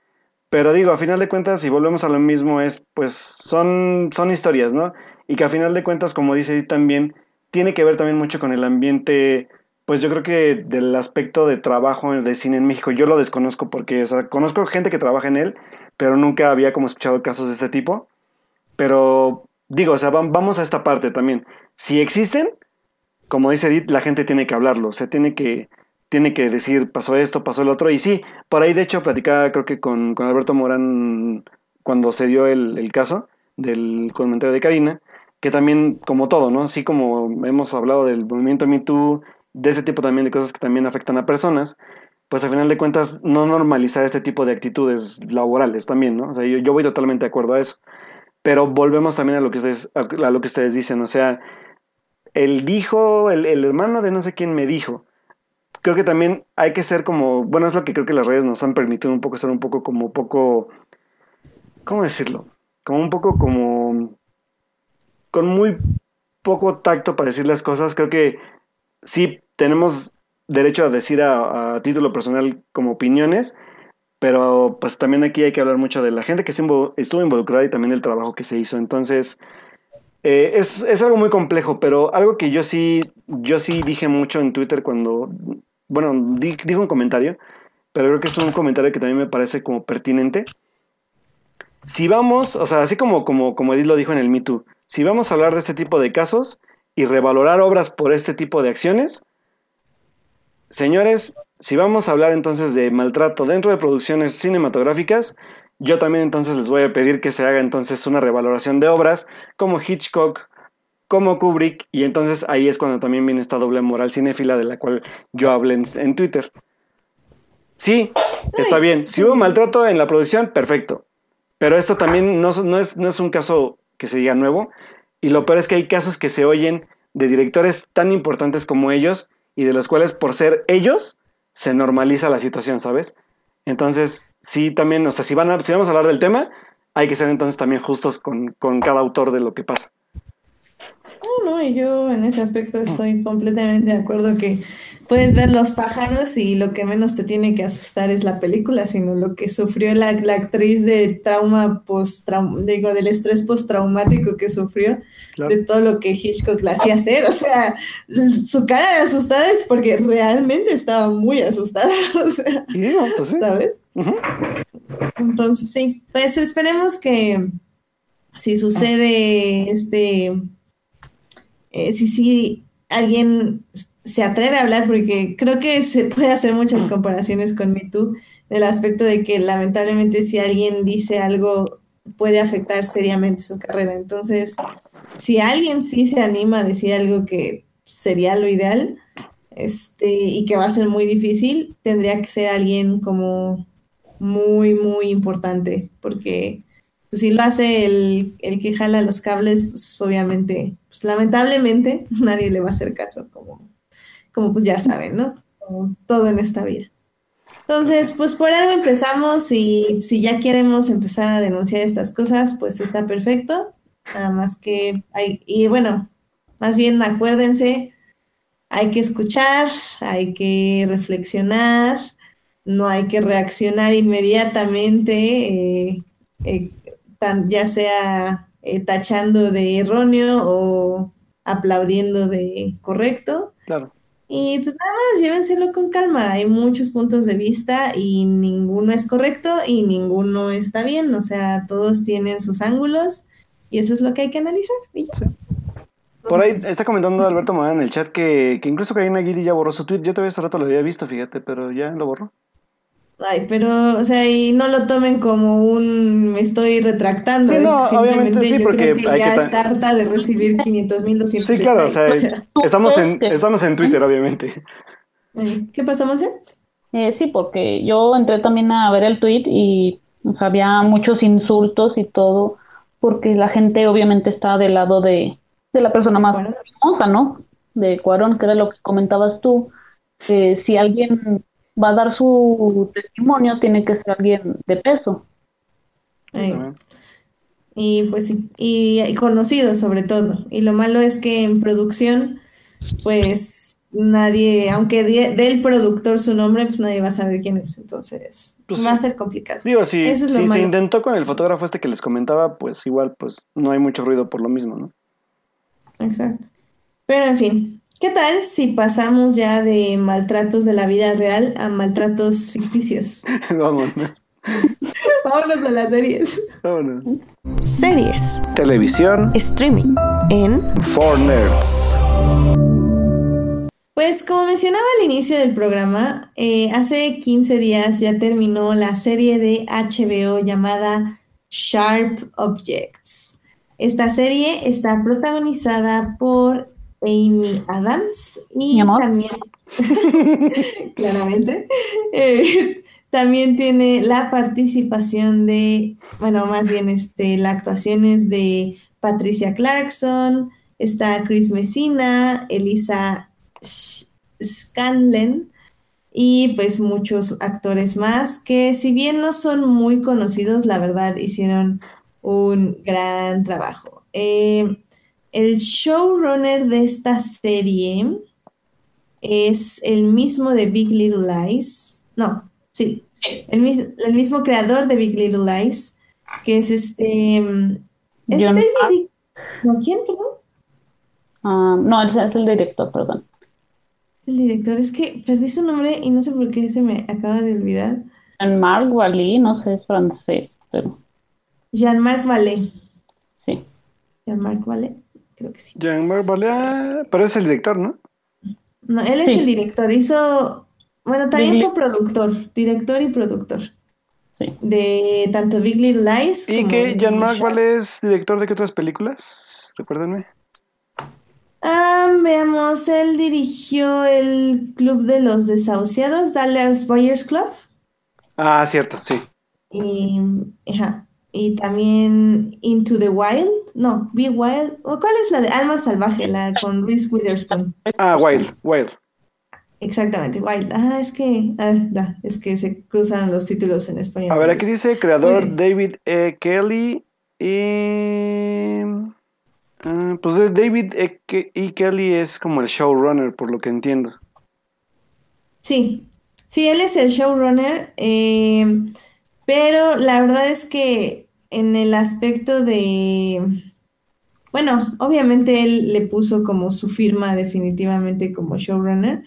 Pero digo, a final de cuentas, si volvemos a lo mismo, es pues son, son historias, ¿no? Y que a final de cuentas, como dice también, tiene que ver también mucho con el ambiente, pues yo creo que del aspecto de trabajo de cine en México, yo lo desconozco porque, o sea, conozco gente que trabaja en él, pero nunca había como escuchado casos de este tipo. Pero digo, o sea, vamos a esta parte también. Si existen, como dice Edith, la gente tiene que hablarlo, o sea, tiene que, tiene que decir, pasó esto, pasó el otro. Y sí, por ahí de hecho platicaba creo que con, con Alberto Morán cuando se dio el, el caso del comentario de Karina, que también, como todo, ¿no? Así como hemos hablado del movimiento Me Too, de ese tipo también de cosas que también afectan a personas, pues al final de cuentas no normalizar este tipo de actitudes laborales también, ¿no? O sea, yo, voy totalmente de acuerdo a eso. Pero volvemos también a lo que ustedes, a lo que ustedes dicen, o sea, él dijo, el, el hermano de no sé quién me dijo. Creo que también hay que ser como, bueno, es lo que creo que las redes nos han permitido un poco ser un poco como poco, ¿cómo decirlo? Como un poco como con muy poco tacto para decir las cosas. Creo que sí tenemos derecho a decir a, título personal como opiniones, pero pues también aquí hay que hablar mucho de la gente que estuvo involucrada y también del trabajo que se hizo. Entonces, eh, es, algo muy complejo, pero algo que yo sí, yo sí dije mucho en Twitter cuando, bueno, di, dijo un comentario, pero creo que es un comentario que también me parece como pertinente. Si vamos, o sea, así como, como, como Edith lo dijo en el Me Too, si vamos a hablar de este tipo de casos y revalorar obras por este tipo de acciones, señores, si vamos a hablar entonces de maltrato dentro de producciones cinematográficas, yo también entonces les voy a pedir que se haga entonces una revaloración de obras como Hitchcock, como Kubrick, y entonces ahí es cuando también viene esta doble moral cinéfila de la cual yo hablé en, Twitter. Sí, está bien. Si hubo maltrato en la producción, perfecto. Pero esto también no, no, es, no es un caso que se diga nuevo. Y lo peor es que hay casos que se oyen de directores tan importantes como ellos y de los cuales por ser ellos se normaliza la situación, ¿sabes? Entonces, sí, también, o sea, si, van a, si vamos a hablar del tema, hay que ser entonces también justos con, con cada autor de lo que pasa. No, y yo en ese aspecto estoy completamente de acuerdo que puedes ver los pájaros y lo que menos te tiene que asustar es la película, sino lo que sufrió la, la actriz de trauma post digo, del estrés postraumático que sufrió, de todo lo que Hitchcock le hacía hacer. O sea, su cara de asustada es porque realmente estaba muy asustada. O sea, pues ¿sabes? Entonces, sí, pues esperemos que si sucede este, eh, si sí alguien se atreve a hablar porque creo que se puede hacer muchas mm. comparaciones con MeToo, el aspecto de que lamentablemente si alguien dice algo puede afectar seriamente su carrera. Entonces, si alguien sí se anima a decir algo que sería lo ideal este, y que va a ser muy difícil, tendría que ser alguien como muy, muy importante, porque pues, si lo hace el, el que jala los cables, pues obviamente, pues lamentablemente nadie le va a hacer caso como como pues ya saben, ¿no? Todo en esta vida. Entonces, pues por algo empezamos y si ya queremos empezar a denunciar estas cosas, pues está perfecto. Nada más que hay, y bueno, más bien acuérdense, hay que escuchar, hay que reflexionar, no hay que reaccionar inmediatamente, eh, eh, ya sea eh, tachando de erróneo o aplaudiendo de correcto. Claro. Y pues nada más, llévenselo con calma. Hay muchos puntos de vista y ninguno es correcto y ninguno está bien. O sea, todos tienen sus ángulos y eso es lo que hay que analizar. Por ahí está comentando Alberto Morán en el chat que, que incluso Karina Guidi ya borró su tweet. Yo todavía hace rato lo había visto, fíjate, pero ya lo borró. Ay, pero, o sea, y no lo tomen como un me estoy retractando. Sí, no, obviamente sí, porque que ya está harta de recibir 500 mil, 200 Sí, claro, o sea, estamos, en, estamos en Twitter, obviamente. ¿Qué pasó, Monse? Eh, sí, porque yo entré también a ver el tweet y había muchos insultos y todo, porque la gente obviamente está del lado de, de la persona más famosa, ¿no? De Cuarón, que era lo que comentabas tú. que si alguien va a dar su testimonio, tiene que ser alguien de peso. Y pues sí, y, conocido sobre todo. Y lo malo es que en producción, pues nadie, aunque dé el productor su nombre, pues nadie va a saber quién es. Entonces pues va a ser complicado. Digo, si, si se intentó con el fotógrafo este que les comentaba, pues igual, pues no hay mucho ruido por lo mismo, ¿no? Exacto. Pero en fin, ¿Qué tal si pasamos ya de maltratos de la vida real a maltratos ficticios? Vámonos. Vámonos a las series. Vámonos. Series. Televisión. Streaming. En. For Nerds. Pues como mencionaba al inicio del programa, eh, hace 15 días ya terminó la serie de HBO llamada Sharp Objects. Esta serie está protagonizada por Amy Adams y también, claramente, eh, también tiene la participación de, bueno, más bien este, la actuación es de Patricia Clarkson, está Chris Messina, Elisa Scanlen y pues muchos actores más que si bien no son muy conocidos, la verdad hicieron un gran trabajo. Eh, el showrunner de esta serie es el mismo de Big Little Lies. No, sí. El, mismo creador de Big Little Lies, que es este. ¿Es David? ¿No? ¿Quién, perdón? Ah, no, es, el director, perdón. El director, es que perdí su nombre y no sé por qué se me acaba de olvidar. Jean-Marc Vallée, no sé, es francés, pero. Jean-Marc Vallée. Sí. Jean-Marc Vallée creo que sí. Jean-Marc pero es el director, ¿no? No, él es el director, hizo, bueno, también fue productor, director y productor. Sí. De tanto Big Little Lies ¿Y que Jean-Marc Vallée es director de qué otras películas? Recuérdenme. Ah, veamos, él dirigió el Club de los Desahuciados, Dallas Boyers Club. Ah, cierto, sí. Y, ajá, y también Into the Wild, no, Be Wild, ¿o cuál es la de Alma Salvaje, la con Reese Witherspoon? Ah, Wild, Wild. Exactamente, Wild. Ah, es que, ah, es que se cruzan los títulos en español. A ver, aquí dice creador David E. Kelly y... Ah, pues David E. e. Kelly es como el showrunner, por lo que entiendo. Sí, sí, él es el showrunner, eh, pero la verdad es que en el aspecto de... Bueno, obviamente él le puso como su firma definitivamente como showrunner,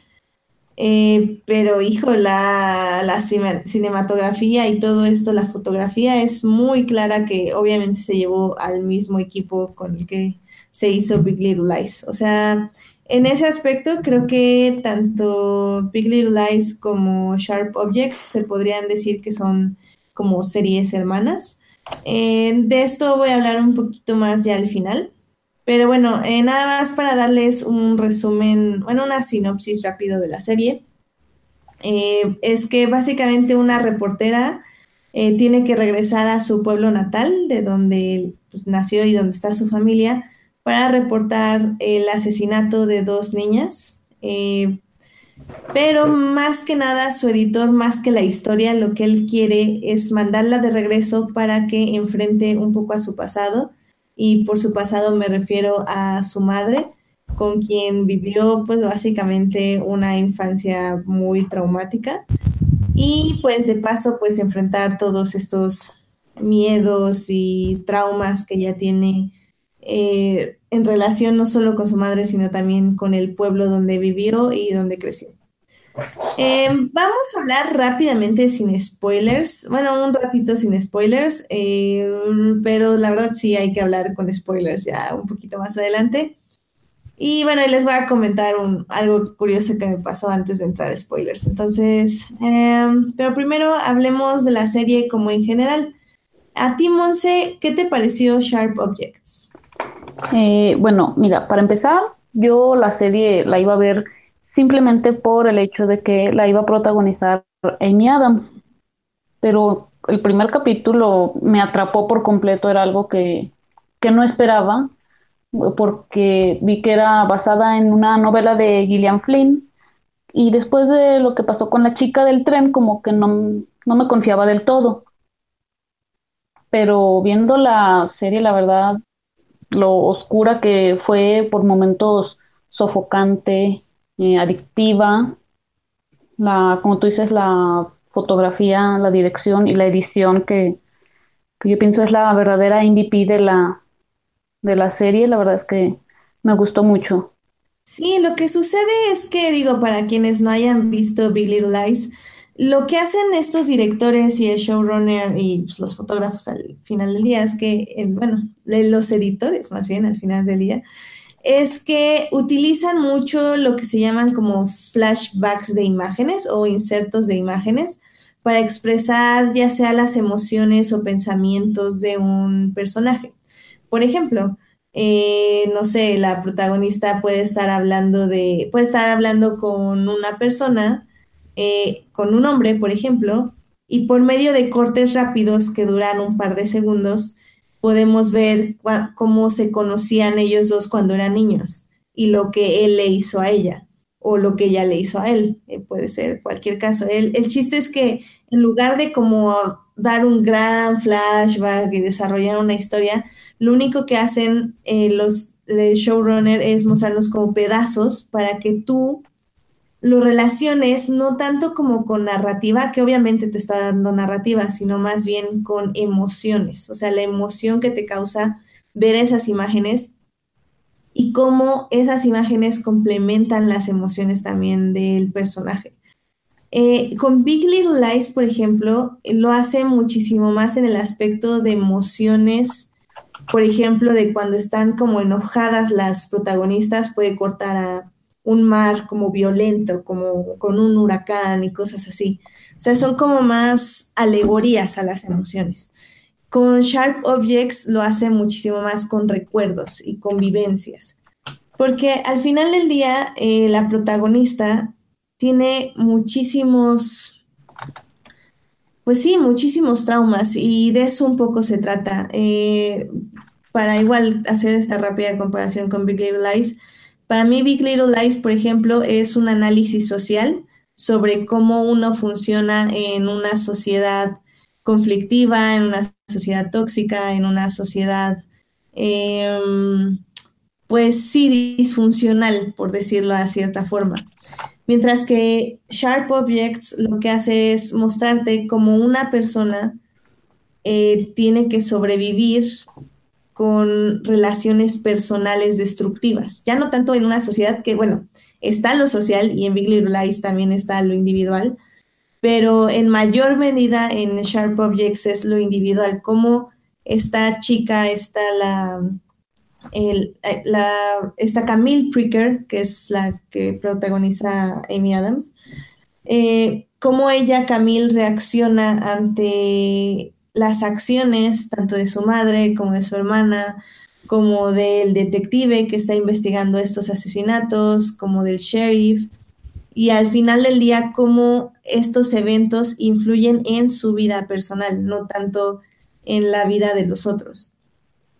eh, pero hijo, la, la cinematografía y todo esto, la fotografía es muy clara que obviamente se llevó al mismo equipo con el que se hizo Big Little Lies. O sea, en ese aspecto creo que tanto Big Little Lies como Sharp Objects se podrían decir que son como series hermanas. Eh, de esto voy a hablar un poquito más ya al final. Pero bueno, eh, nada más para darles un resumen, bueno, una sinopsis rápido de la serie. Eh, es que básicamente una reportera tiene que regresar a su pueblo natal, de donde pues, nació y donde está su familia, para reportar el asesinato de dos niñas. Pero más que nada, su editor, más que la historia, lo que él quiere es mandarla de regreso para que enfrente un poco a su pasado. Y por su pasado me refiero a su madre, con quien vivió pues básicamente una infancia muy traumática. Y pues de paso pues enfrentar todos estos miedos y traumas que ella tiene eh, en relación no solo con su madre, sino también con el pueblo donde vivió y donde creció. Em, vamos a hablar rápidamente sin spoilers. Bueno, un ratito sin spoilers, eh, pero la verdad sí hay que hablar con spoilers ya un poquito más adelante. Y bueno, les voy a comentar un, algo curioso que me pasó antes de entrar a spoilers. Entonces, em, pero primero hablemos de la serie como en general. A ti, Monse, ¿qué te pareció Sharp Objects? Eh, bueno, mira, para empezar, yo la serie la iba a ver simplemente por el hecho de que la iba a protagonizar Amy Adams. Pero el primer capítulo me atrapó por completo, era algo que, que no esperaba, porque vi que era basada en una novela de Gillian Flynn, y después de lo que pasó con la chica del tren, como que no, no me confiaba del todo. Pero viendo la serie, la verdad, lo oscura que fue por momentos sofocante, eh, adictiva, la, como tú dices, la fotografía, la dirección y la edición que, yo pienso es la verdadera MVP de la, de la serie, la verdad es que me gustó mucho. Sí, lo que sucede es que, digo, para quienes no hayan visto Big Little Lies, lo que hacen estos directores y el showrunner y pues, los fotógrafos al final del día es que, bueno, los editores más bien al final del día, es que utilizan mucho lo que se llaman como flashbacks de imágenes o insertos de imágenes para expresar ya sea las emociones o pensamientos de un personaje. Por ejemplo, eh, no sé, la protagonista puede estar hablando de, puede estar hablando con una persona, eh, con un hombre, por ejemplo, y por medio de cortes rápidos que duran un par de segundos, podemos ver cómo se conocían ellos dos cuando eran niños y lo que él le hizo a ella o lo que ella le hizo a él. Eh, puede ser cualquier caso. El, el, chiste es que en lugar de como dar un gran flashback y desarrollar una historia, lo único que hacen eh, los showrunner es mostrarnos como pedazos para que tú lo relaciones no tanto como con narrativa, que obviamente te está dando narrativa, sino más bien con emociones, o sea, la emoción que te causa ver esas imágenes y cómo esas imágenes complementan las emociones también del personaje. Eh, con Big Little Lies, por ejemplo, lo hace muchísimo más en el aspecto de emociones, por ejemplo, de cuando están como enojadas las protagonistas, puede cortar a un mar como violento, como con un huracán y cosas así. O sea, son como más alegorías a las emociones. Con Sharp Objects lo hace muchísimo más con recuerdos y convivencias. Porque al final del día, eh, la protagonista tiene muchísimos, pues sí, muchísimos traumas y de eso un poco se trata. Eh, para igual hacer esta rápida comparación con Big Little Lies, Para mí, Big Little Lies, por ejemplo, es un análisis social sobre cómo uno funciona en una sociedad conflictiva, en una sociedad tóxica, en una sociedad, em, pues sí, disfuncional, por decirlo de cierta forma. Mientras que Sharp Objects lo que hace es mostrarte cómo una persona eh, tiene que sobrevivir con relaciones personales destructivas. Ya no tanto en una sociedad que, bueno, está lo social y en Big Little Lies también está lo individual, pero en mayor medida en Sharp Objects es lo individual, como esta chica, está la, el, eh, la, esta Camille Pricker, que es la que protagoniza Amy Adams, eh, cómo ella, Camille, reacciona ante las acciones tanto de su madre como de su hermana, como del detective que está investigando estos asesinatos, como del sheriff, y al final del día cómo estos eventos influyen en su vida personal, no tanto en la vida de los otros.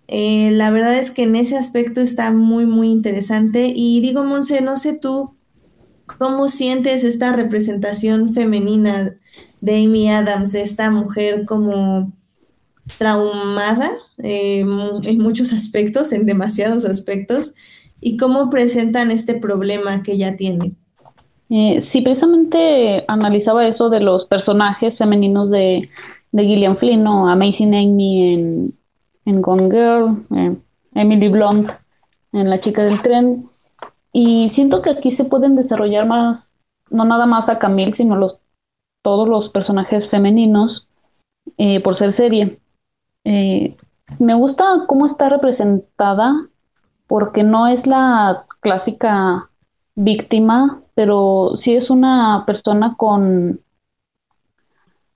Eh, la verdad es que en ese aspecto está muy, muy interesante. Y digo, Monse, no sé tú, ¿cómo sientes esta representación femenina de Amy Adams, esta mujer como traumada eh, en muchos aspectos, en demasiados aspectos, y cómo presentan este problema que ella tiene. Eh, sí, precisamente analizaba eso de los personajes femeninos de, de Gillian Flynn, ¿no? Amazing Amy en, en Gone Girl, eh, Emily Blunt en La chica del tren, y siento que aquí se pueden desarrollar más, no nada más a Camille, sino los, todos los personajes femeninos eh, por ser serie. Eh, me gusta cómo está representada porque no es la clásica víctima, pero sí es una persona con,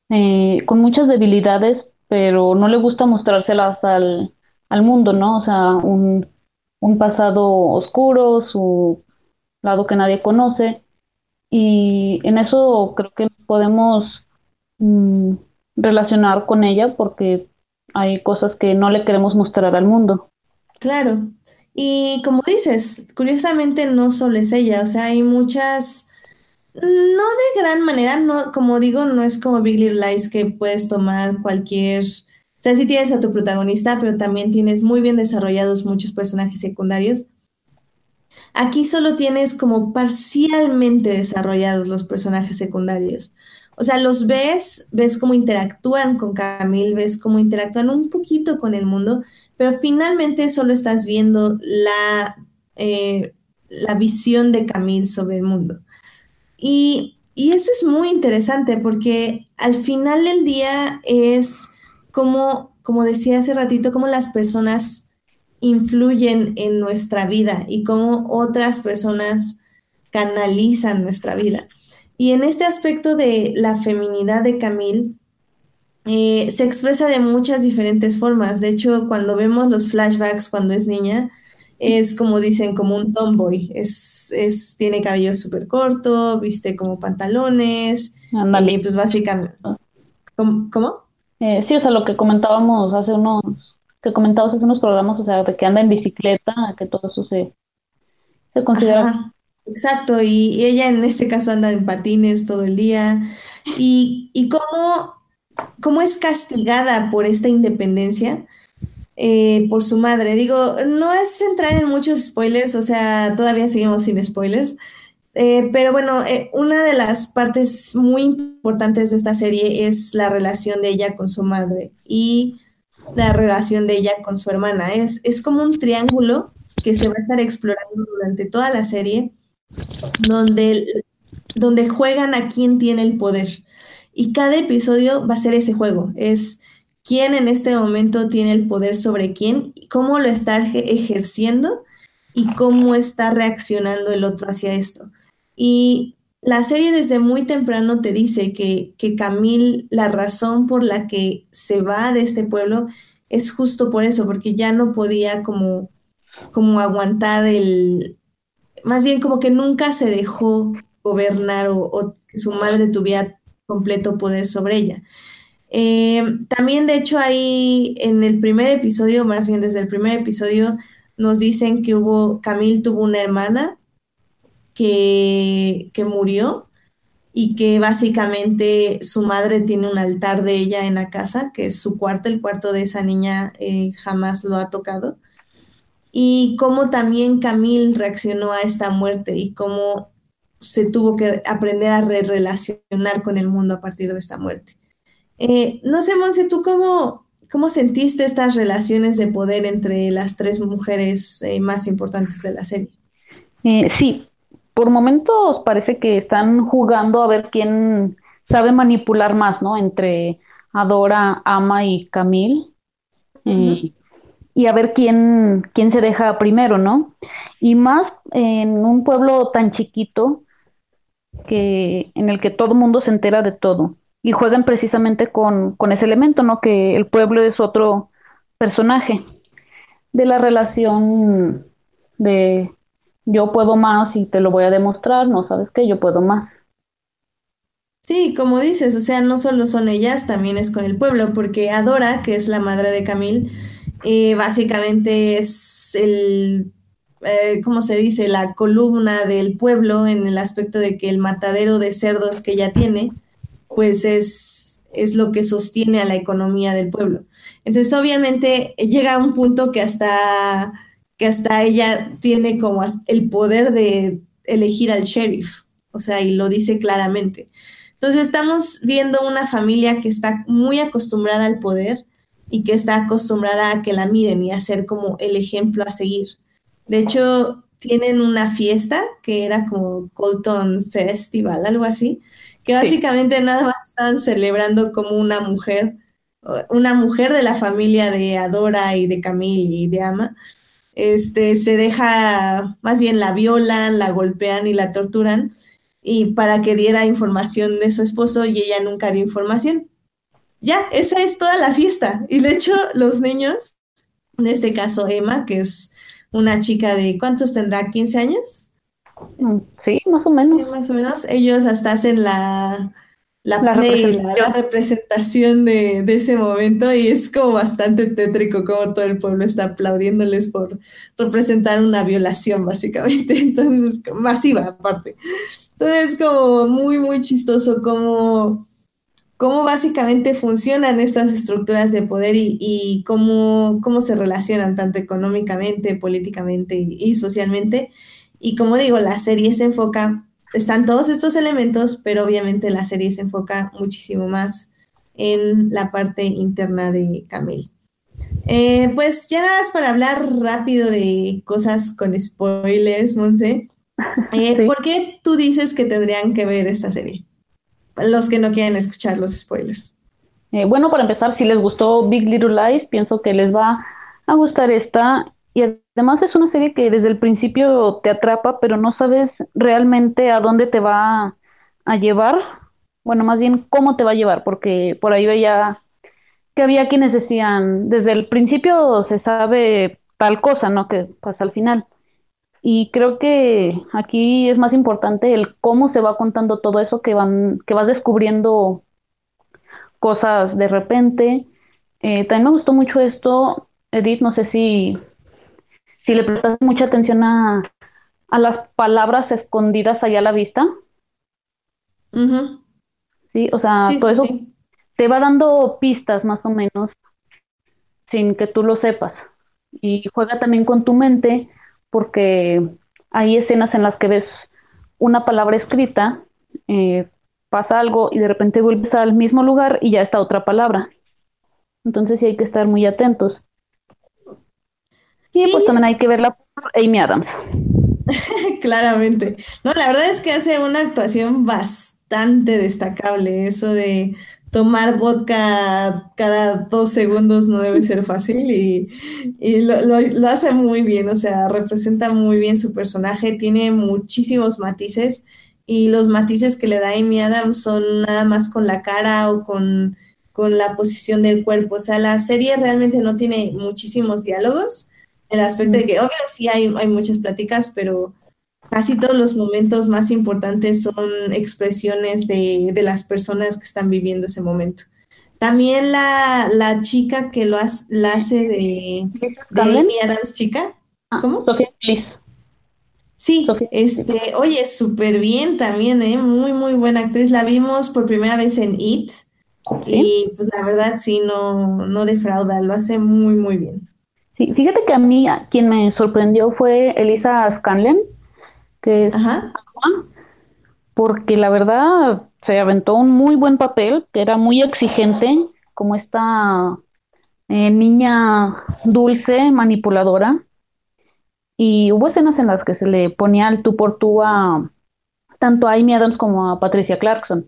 eh, con muchas debilidades, pero no le gusta mostrárselas al, al mundo, ¿no? O sea, un, un pasado oscuro, su lado que nadie conoce, y en eso creo que podemos mm, relacionar con ella porque hay cosas que no le queremos mostrar al mundo. Claro. Y como dices, curiosamente no solo es ella, o sea, hay muchas, no de gran manera, no, como digo, no es como Big Little Lies que puedes tomar cualquier, o sea, sí tienes a tu protagonista, pero también tienes muy bien desarrollados muchos personajes secundarios. Aquí solo tienes como parcialmente desarrollados los personajes secundarios. O sea, los ves, ves cómo interactúan con Camille, ves cómo interactúan un poquito con el mundo, pero finalmente solo estás viendo la, eh, la visión de Camille sobre el mundo. Y, y, eso es muy interesante porque al final del día es como, como decía hace ratito, cómo las personas influyen en nuestra vida y cómo otras personas canalizan nuestra vida. Y en este aspecto de la feminidad de Camille, eh, se expresa de muchas diferentes formas. De hecho, cuando vemos los flashbacks cuando es niña, es como dicen, como un tomboy. Es, es, tiene cabello súper corto, viste como pantalones. Y pues básicamente. ¿Cómo? Eh, sí, o sea, lo que comentábamos hace unos, que comentábamos hace unos programas, o sea, de que anda en bicicleta, que todo eso se, se considera Exacto, y, ella en este caso anda en patines todo el día. Y, y cómo, cómo, es castigada por esta independencia eh, por su madre. Digo, no es entrar en muchos spoilers, o sea, todavía seguimos sin spoilers. Eh, pero bueno, eh, una de las partes muy importantes de esta serie es la relación de ella con su madre y la relación de ella con su hermana. Es, es como un triángulo que se va a estar explorando durante toda la serie donde, donde juegan a quién tiene el poder. Y cada episodio va a ser ese juego, es quién en este momento tiene el poder sobre quién, cómo lo está ejerciendo y cómo está reaccionando el otro hacia esto. Y la serie desde muy temprano te dice que, que Camille, la razón por la que se va de este pueblo es justo por eso, porque ya no podía como, como aguantar el, más bien como que nunca se dejó gobernar o, que su madre tuviera completo poder sobre ella. Eh, también, de hecho, ahí en el primer episodio, más bien desde el primer episodio, nos dicen que hubo, Camille tuvo una hermana que, murió y que básicamente su madre tiene un altar de ella en la casa, que es su cuarto, el cuarto de esa niña eh, jamás lo ha tocado. Y cómo también Camille reaccionó a esta muerte y cómo se tuvo que aprender a relacionar con el mundo a partir de esta muerte. Eh, no sé, Monse, ¿tú cómo, cómo sentiste estas relaciones de poder entre las tres mujeres eh, más importantes de la serie? sí, por momentos parece que están jugando a ver quién sabe manipular más, ¿no? Entre Adora, Ama y Camille. y a ver quién, quién se deja primero, ¿no? Y más en un pueblo tan chiquito que en el que todo el mundo se entera de todo. Y juegan precisamente con, con ese elemento, ¿no? Que el pueblo es otro personaje de la relación de yo puedo más y te lo voy a demostrar, no sabes qué, yo puedo más. Sí, como dices, o sea, no solo son ellas, también es con el pueblo, porque Adora, que es la madre de Camille, eh, básicamente es el, eh, ¿cómo se dice?, la columna del pueblo en el aspecto de que el matadero de cerdos que ella tiene, pues es, es lo que sostiene a la economía del pueblo. Entonces, obviamente, llega a un punto que hasta que hasta ella tiene como el poder de elegir al sheriff, o sea, y lo dice claramente. Entonces estamos viendo una familia que está muy acostumbrada al poder y que está acostumbrada a que la miren y a ser como el ejemplo a seguir. De hecho, tienen una fiesta que era como Colton Festival, algo así, que básicamente nada más están celebrando como una mujer, una mujer de la familia de Adora y de Camille y de Ama, este, se deja, más bien la violan, la golpean y la torturan, y para que diera información de su esposo y ella nunca dio información. Ya, esa es toda la fiesta. Y de hecho, los niños, en este caso Emma, que es una chica de, ¿cuántos tendrá? ¿15 años? Mm, sí, más o menos. más o menos. Ellos hasta hacen la, la, la, representación, de, de, ese momento y es como bastante tétrico como todo el pueblo está aplaudiéndoles por representar una violación básicamente, entonces masiva aparte. Entonces es como muy, muy chistoso cómo, cómo básicamente funcionan estas estructuras de poder y, y cómo, cómo se relacionan tanto económicamente, políticamente y socialmente. Y como digo, la serie se enfoca están todos estos elementos, pero obviamente la serie se enfoca muchísimo más en la parte interna de Camille. Eh, pues ya nada más para hablar rápido de cosas con spoilers, Monse. Eh, ¿Por qué tú dices que tendrían que ver esta serie? Los que no quieren escuchar los spoilers. Eh, bueno, para empezar, si les gustó Big Little Lies, pienso que les va a gustar esta. Y además es una serie que desde el principio te atrapa, pero no sabes realmente a dónde te va a llevar. Bueno, más bien cómo te va a llevar, porque por ahí veía que había quienes decían, desde el principio se sabe tal cosa, ¿no? Que pasa al final. Y creo que aquí es más importante el cómo se va contando todo eso que van, que vas descubriendo cosas de repente. Eh, también me gustó mucho esto, Edith, no sé si si le prestas mucha atención a, las palabras escondidas allá a la vista. Sí, o sea, todo eso te va dando pistas más o menos sin que tú lo sepas. Y juega también con tu mente porque hay escenas en las que ves una palabra escrita, eh, pasa algo y de repente vuelves al mismo lugar y ya está otra palabra. Entonces sí hay que estar muy atentos. Sí, pues también hay que verla por Amy Adams. Claramente. No, la verdad es que hace una actuación bastante destacable. Eso de tomar vodka cada dos segundos no debe ser fácil y, lo, hace muy bien, o sea, representa muy bien su personaje, tiene muchísimos matices y los matices que le da Amy Adams son nada más con la cara o con, con la posición del cuerpo, o sea, la serie realmente no tiene muchísimos diálogos, el aspecto de que, obvio, sí hay, hay muchas pláticas, pero casi todos los momentos más importantes son expresiones de, de las personas que están viviendo ese momento. También la, la chica que lo hace, la hace de, de Amy Adams chica, ¿Cómo? Sofía Bliss. Sí, este, oye, súper bien también, ¿eh? Muy, muy buena actriz. La vimos por primera vez en It. Y pues la verdad sí, no, no defrauda, lo hace muy, muy bien. Sí, fíjate que a mí quien me sorprendió fue Elisa Scanlon, que es Ajá. porque la verdad se aventó un muy buen papel, que era muy exigente, como esta eh, niña dulce, manipuladora. Y hubo escenas en las que se le ponía el tú por tú a tanto a Amy Adams como a Patricia Clarkson.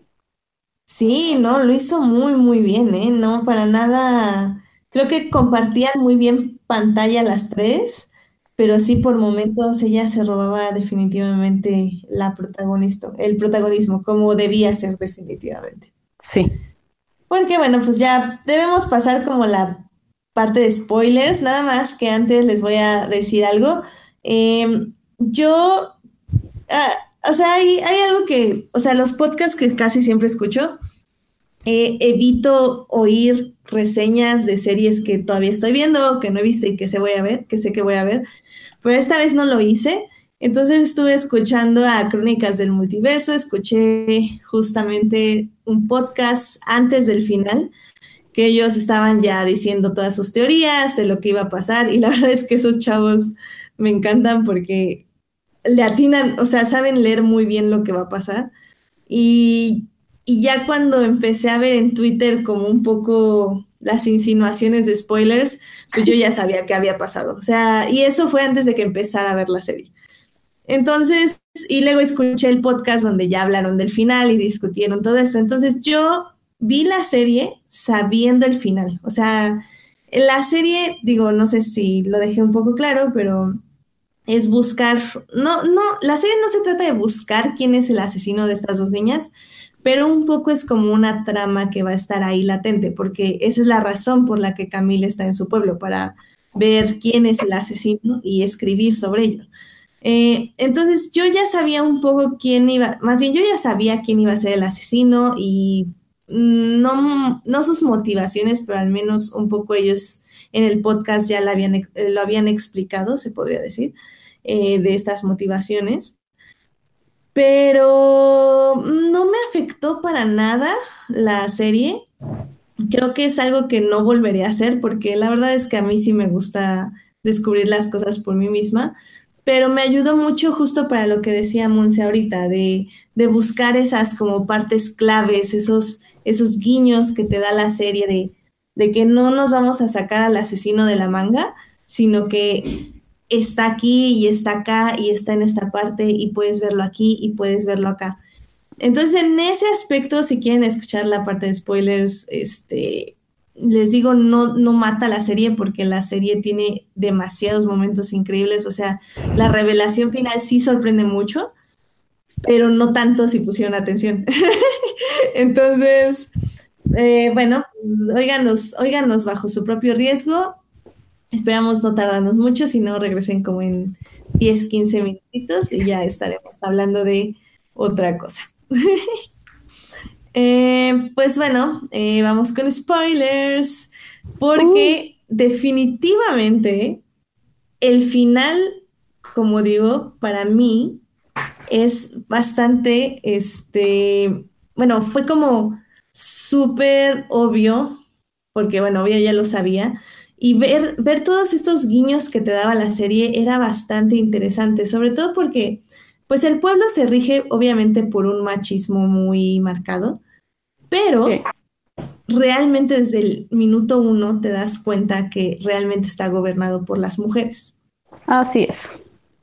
Sí, no, lo hizo muy, muy bien, ¿eh? No, para nada. Creo que compartían muy bien pantalla las tres, pero sí por momentos ella se robaba definitivamente la protagonista, el protagonismo, como debía ser definitivamente. Sí. Porque bueno, pues ya debemos pasar como la parte de spoilers, nada más que antes les voy a decir algo. Em, yo, ah, o sea, hay, hay, algo que, o sea, los podcasts que casi siempre escucho, eh, evito oír reseñas de series que todavía estoy viendo, que no he visto y que se voy a ver, que sé que voy a ver, pero esta vez no lo hice. Entonces estuve escuchando a Crónicas del Multiverso, escuché justamente un podcast antes del final, que ellos estaban ya diciendo todas sus teorías de lo que iba a pasar y la verdad es que esos chavos me encantan porque le atinan, o sea, saben leer muy bien lo que va a pasar. Y, y ya cuando empecé a ver en Twitter como un poco las insinuaciones de spoilers, pues yo ya sabía qué había pasado. O sea, y eso fue antes de que empezara a ver la serie. Entonces, y luego escuché el podcast donde ya hablaron del final y discutieron todo esto. Entonces, yo vi la serie sabiendo el final. O sea, la serie, digo, no sé si lo dejé un poco claro, pero es buscar, no, no, la serie no se trata de buscar quién es el asesino de estas dos niñas, pero un poco es como una trama que va a estar ahí latente, porque esa es la razón por la que Camille está en su pueblo, para ver quién es el asesino y escribir sobre ello. Eh, entonces yo ya sabía un poco quién iba, más bien yo ya sabía quién iba a ser el asesino y no, sus motivaciones, pero al menos un poco ellos en el podcast ya lo habían, lo habían explicado, se podría decir, eh, de estas motivaciones. Pero no me afectó para nada la serie. Creo que es algo que no volveré a hacer porque la verdad es que a mí sí me gusta descubrir las cosas por mí misma, pero me ayudó mucho justo para lo que decía Monse ahorita, de, de buscar esas como partes claves, esos, esos guiños que te da la serie de, de que no nos vamos a sacar al asesino de la manga, sino que está aquí y está acá y está en esta parte y puedes verlo aquí y puedes verlo acá. Entonces, en ese aspecto, si quieren escuchar la parte de spoilers, este, les digo, no, no mata la serie porque la serie tiene demasiados momentos increíbles. O sea, la revelación final sí sorprende mucho, pero no tanto si pusieron atención. Entonces, eh, bueno, pues, óiganos, óiganos bajo su propio riesgo. Esperamos no tardarnos mucho, si no regresen como en 10, 15 minutitos y ya estaremos hablando de otra cosa. eh, pues bueno, eh, vamos con spoilers, porque uh. definitivamente el final, como digo, para mí es bastante, este, bueno, fue como súper obvio, porque bueno, obvio ya lo sabía, y ver, ver todos estos guiños que te daba la serie era bastante interesante, sobre todo porque pues el pueblo se rige obviamente por un machismo muy marcado, pero sí. realmente desde el minuto uno te das cuenta que realmente está gobernado por las mujeres. Así es.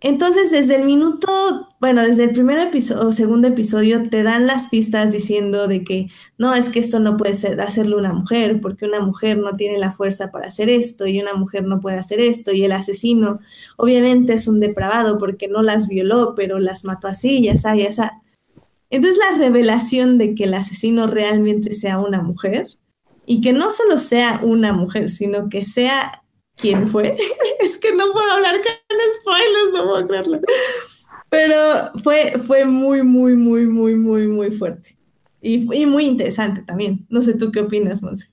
Entonces, desde el minuto, bueno, desde el primer episodio o segundo episodio te dan las pistas diciendo de que no, es que esto no puede ser hacerlo una mujer, porque una mujer no tiene la fuerza para hacer esto y una mujer no puede hacer esto y el asesino obviamente es un depravado porque no las violó, pero las mató así, ya está, ya está. Entonces, la revelación de que el asesino realmente sea una mujer y que no solo sea una mujer, sino que sea quién fue. es que no puedo hablar con spoilers, no puedo creerlo. Pero fue, fue muy, muy, muy, muy, muy, muy fuerte. Y, muy interesante también. No sé tú qué opinas, Monse.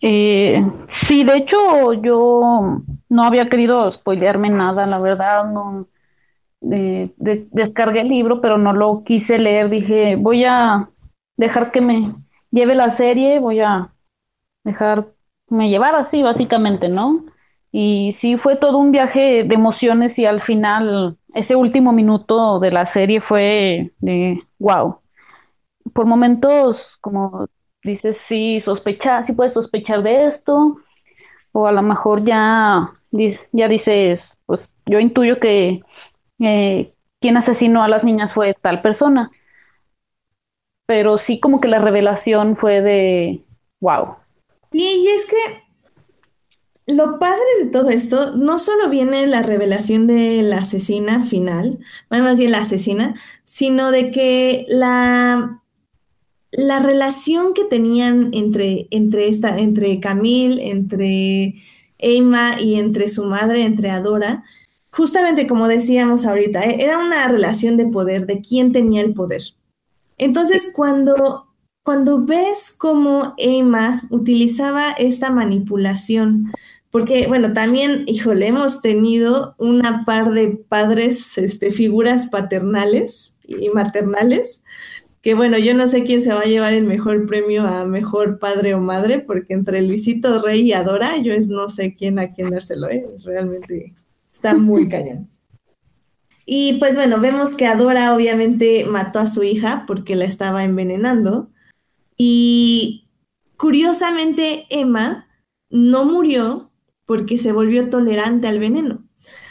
Eh, sí, de hecho, yo no había querido spoilearme nada, la verdad, no. descargué el libro, pero no lo quise leer. Dije, voy a dejar que me lleve la serie, voy a dejarme llevar así, básicamente, ¿no? Y sí fue todo un viaje de emociones y al final ese último minuto de la serie fue de wow. Por momentos, como dices, sí, sospecha, sí puedes sospechar de esto, o a lo mejor ya, ya dices, pues yo intuyo que eh, quien asesinó a las niñas fue tal persona. Pero sí como que la revelación fue de wow. Y es que lo padre de todo esto, no solo viene la revelación de la asesina final, bueno, más bien la asesina, sino de que la, la relación que tenían entre, entre, esta, entre Camille, entre Emma y entre su madre, entre Adora, justamente como decíamos ahorita, e, era una relación de poder, de quién tenía el poder. Entonces, cuando, cuando ves cómo Emma utilizaba esta manipulación, porque, bueno, también, híjole, hemos tenido una par de padres, este, figuras paternales y maternales, que bueno, yo no sé quién se va a llevar el mejor premio a mejor padre o madre, porque entre Luisito Rey y Adora, yo no sé quién a quién dárselo, ¿eh? realmente está muy cañón. Y pues bueno, vemos que Adora obviamente mató a su hija porque la estaba envenenando. Y curiosamente, Emma no murió porque se volvió tolerante al veneno,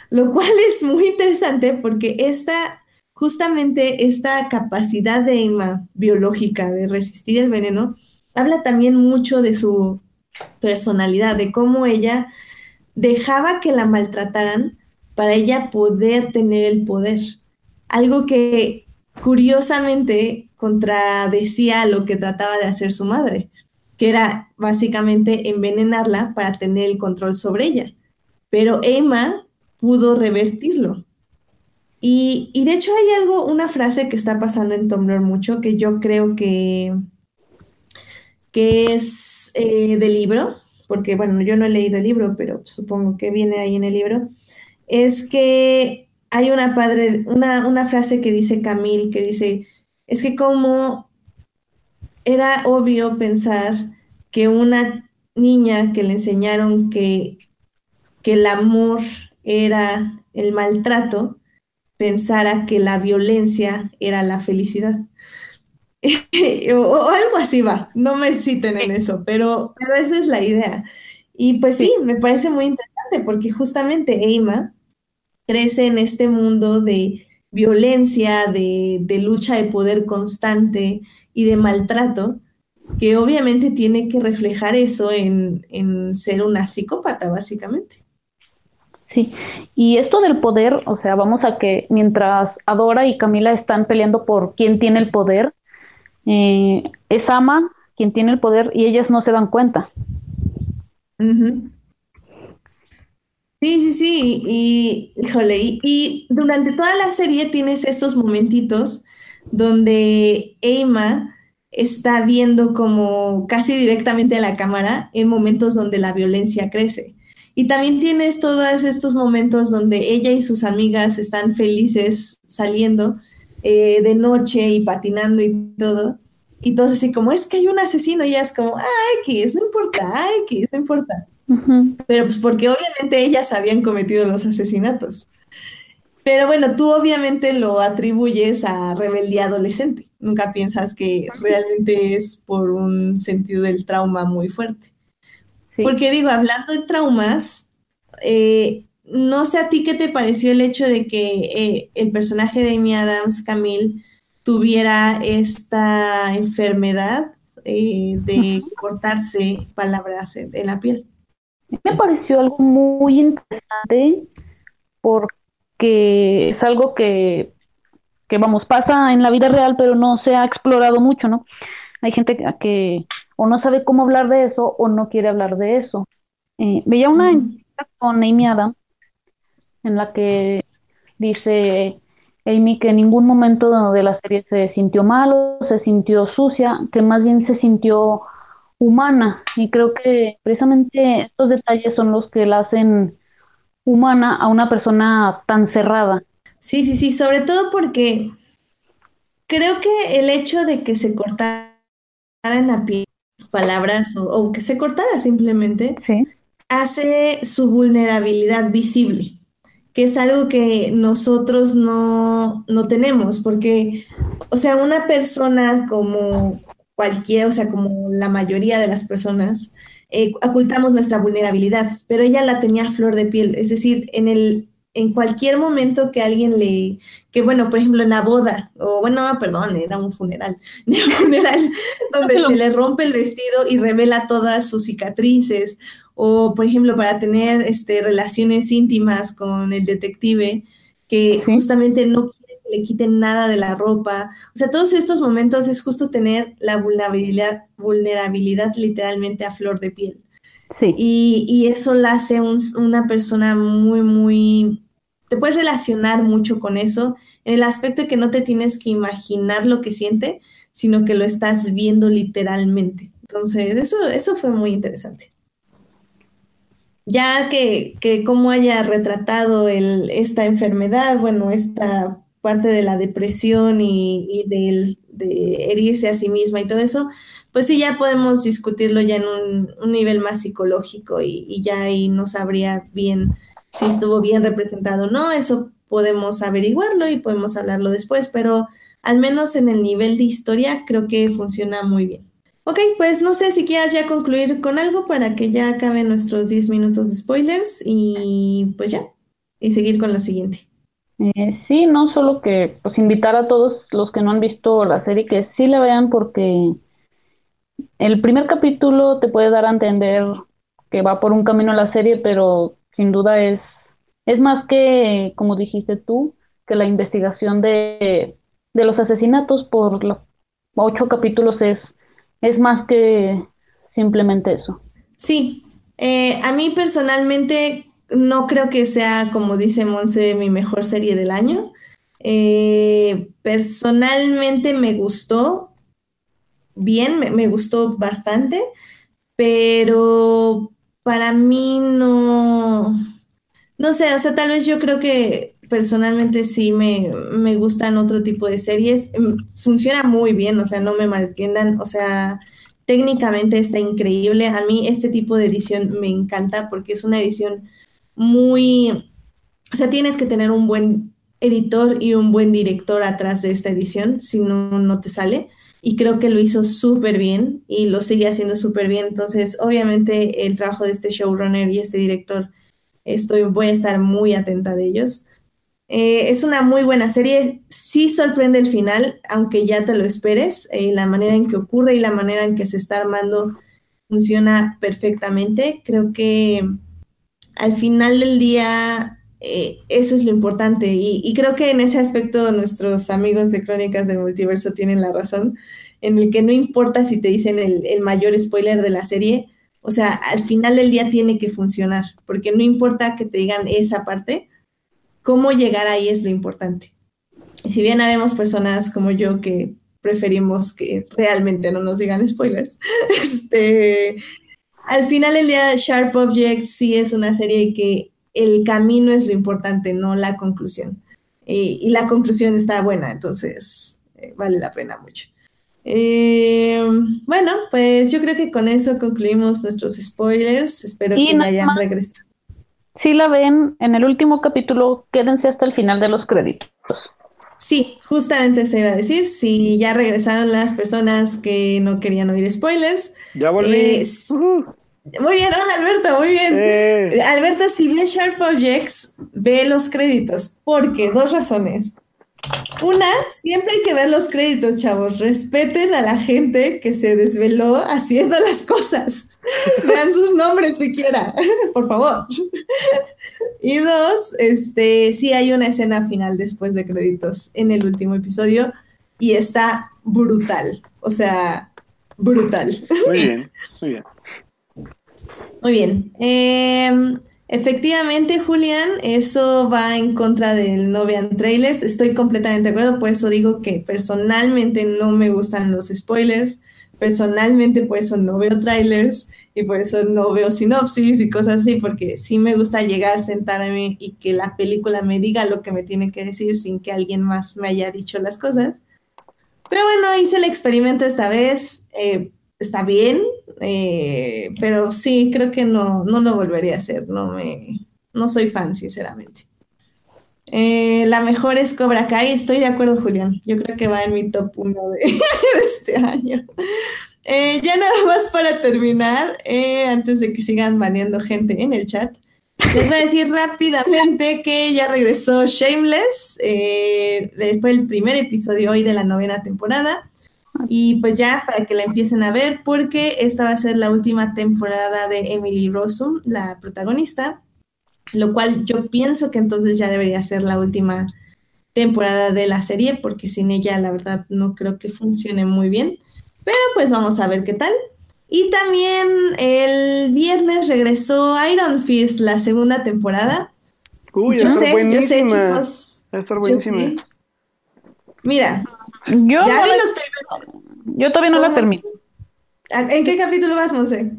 lo cual es muy interesante porque esta, justamente esta capacidad de Emma biológica de resistir el veneno habla también mucho de su personalidad, de cómo ella dejaba que la maltrataran para ella poder tener el poder. Algo que curiosamente contradecía lo que trataba de hacer su madre que era básicamente envenenarla para tener el control sobre ella. Pero Emma pudo revertirlo. Y, de hecho hay algo, una frase que está pasando en Tumblr mucho, que yo creo que, que es eh, del libro, porque bueno, yo no he leído el libro, pero supongo que viene ahí en el libro, es que hay una, padre, una, una frase que dice Camille, que dice, es que como era obvio pensar que una niña que le enseñaron que, que el amor era el maltrato, pensara que la violencia era la felicidad. o, algo así va, no me citen en eso, pero, pero esa es la idea. Y pues sí, me parece muy interesante porque justamente Emma crece en este mundo de violencia, de, de lucha de poder constante, y de maltrato, que obviamente tiene que reflejar eso en, ser una psicópata, básicamente. Sí, y esto del poder, o sea, vamos a que mientras Adora y Camila están peleando por quién tiene el poder, eh, es Ama quien tiene el poder y ellas no se dan cuenta. Sí, sí, sí, y, híjole, y, durante toda la serie tienes estos momentitos donde Emma está viendo como casi directamente a la cámara en momentos donde la violencia crece. Y también tienes todos estos momentos donde ella y sus amigas están felices saliendo eh, de noche y patinando y todo. Y todo así como, es que hay un asesino, y ella es como, ay, es, no importa, ay, que no importa. Pero pues porque obviamente ellas habían cometido los asesinatos. Pero bueno, tú obviamente lo atribuyes a rebeldía adolescente. Nunca piensas que realmente es por un sentido del trauma muy fuerte. Porque digo, hablando de traumas, eh, no sé a ti qué te pareció el hecho de que eh, el personaje de Amy Adams, Camille, tuviera esta enfermedad eh, de cortarse palabras en, en la piel. Me pareció algo muy interesante porque que es algo que, que, vamos, pasa en la vida real, pero no se ha explorado mucho, ¿no? Hay gente que o no sabe cómo hablar de eso o no quiere hablar de eso. Eh, veía una entrevista con Amy Adams en la que dice Amy que en ningún momento de la serie se sintió malo, se sintió sucia, que más bien se sintió humana y creo que precisamente estos detalles son los que la hacen humana a una persona tan cerrada. Sí, sí, sí, sobre todo porque creo que el hecho de que se cortara en la piel palabras o, que se cortara simplemente hace su vulnerabilidad visible, que es algo que nosotros no, no tenemos, porque, o sea, una persona como cualquiera, o sea, como la mayoría de las personas, eh, ocultamos nuestra vulnerabilidad, pero ella la tenía a flor de piel, es decir, en el en cualquier momento que alguien le, que bueno, por ejemplo en la boda, o bueno, perdón, era un funeral, un funeral donde se le rompe el vestido y revela todas sus cicatrices, o por ejemplo para tener este, relaciones íntimas con el detective, que justamente no le quiten nada de la ropa, o sea, todos estos momentos es justo tener la vulnerabilidad, vulnerabilidad literalmente a flor de piel. Sí. Y, y, eso la hace una persona muy, muy te puedes relacionar mucho con eso, en el aspecto de que no te tienes que imaginar lo que siente, sino que lo estás viendo literalmente. Entonces, eso, eso fue muy interesante. Ya que, que cómo haya retratado el, esta enfermedad, bueno, esta parte de la depresión y, de herirse a sí misma y todo eso, pues sí, ya podemos discutirlo ya en un, nivel más psicológico y, y, ya ahí no sabría bien si estuvo bien representado o no, eso podemos averiguarlo y podemos hablarlo después, pero al menos en el nivel de historia creo que funciona muy bien. Ok, pues no sé si quieras ya concluir con algo para que ya acaben nuestros 10 minutos de spoilers y pues ya, y seguir con lo siguiente. Eh, sí, no solo que pues invitar a todos los que no han visto la serie que sí la vean porque el primer capítulo te puede dar a entender que va por un camino la serie, pero sin duda es, es más que, como dijiste tú, que la investigación de, de los asesinatos por los ocho capítulos es, es más que simplemente eso. Sí, eh, a mí personalmente no creo que sea, como dice Monse, mi mejor serie del año. Eh, personalmente me gustó bien, me, me, gustó bastante, pero para mí no, no sé, o sea, tal vez yo creo que personalmente sí me, me gustan otro tipo de series. Mm, funciona muy bien, o sea, no me malentiendan, o sea, técnicamente está increíble. A mí este tipo de edición me encanta porque es una edición muy, o sea, tienes que tener un buen editor y un buen director atrás de esta edición, si no, no te sale y creo que lo hizo súper bien y lo sigue haciendo súper bien. Entonces, obviamente, el trabajo de este showrunner y este director, estoy, voy a estar muy atenta de ellos. Eh, es una muy buena serie, sí sorprende el final, aunque ya te lo esperes, eh, la manera en que ocurre y la manera en que se está armando funciona perfectamente. Creo que al final del día eh, eso es lo importante y, creo que en ese aspecto nuestros amigos de Crónicas del Multiverso tienen la razón, en el que no importa si te dicen el, mayor spoiler de la serie, o sea, al final del día tiene que funcionar, porque no importa que te digan esa parte, cómo llegar ahí es lo importante. Y si bien habemos personas como yo que preferimos que realmente no nos digan spoilers, este, al final del día Sharp Object sí es una serie que el camino es lo importante, no la conclusión. Y, la conclusión está buena, entonces eh, vale la pena mucho. Eh, bueno, pues yo creo que con eso concluimos nuestros spoilers. Espero que no hayan regresado. Si la ven en el último capítulo, quédense hasta el final de los créditos. Sí, justamente se iba a decir, si ya regresaron las personas que no querían oír spoilers. Ya volví. Eh, muy bien, hola Alberto, muy bien. Alberto, si ve Sharp Objects, ve los créditos, porque dos razones. Una, siempre hay que ver los créditos, chavos. Respeten a la gente que se desveló haciendo las cosas. Vean sus nombres siquiera, por favor. Y dos, este, sí hay una escena final después de créditos en el último episodio y está brutal. O sea, brutal. Muy bien, muy bien. Muy bien. Em, efectivamente, Julián, eso va en contra del no vean trailers. Estoy completamente de acuerdo, por eso digo que personalmente no me gustan los spoilers, personalmente por eso no veo trailers y por eso no veo sinopsis y cosas así, porque sí me gusta llegar, sentarme y que la película me diga lo que me tiene que decir sin que alguien más me haya dicho las cosas. Pero bueno, hice el experimento esta vez, eh, está bien, eh, pero sí, creo que no, no lo volvería a hacer, no, me, no soy fan, sinceramente. Eh, la mejor es Cobra Kai, estoy de acuerdo, Julián. Yo creo que va en mi top 1 de, este año. Eh, ya nada más para terminar, eh, antes de que sigan baneando gente en el chat, les voy a decir rápidamente que ya regresó Shameless. fue el primer episodio hoy de la novena temporada. Y pues ya para que la empiecen a ver, porque esta va a ser la última temporada de Emily Rossum, la protagonista lo cual yo pienso que entonces ya debería ser la última temporada de la serie, porque sin ella la verdad no creo que funcione muy bien. Pero pues vamos a ver qué tal. Y también el viernes regresó Iron Fist, la segunda temporada. Uy, yo sé, buenísima. yo sé, chicos. Va a estar buenísima. Mira, yo, ya vi los yo todavía no la termino. ¿En qué capítulo vas, Monse?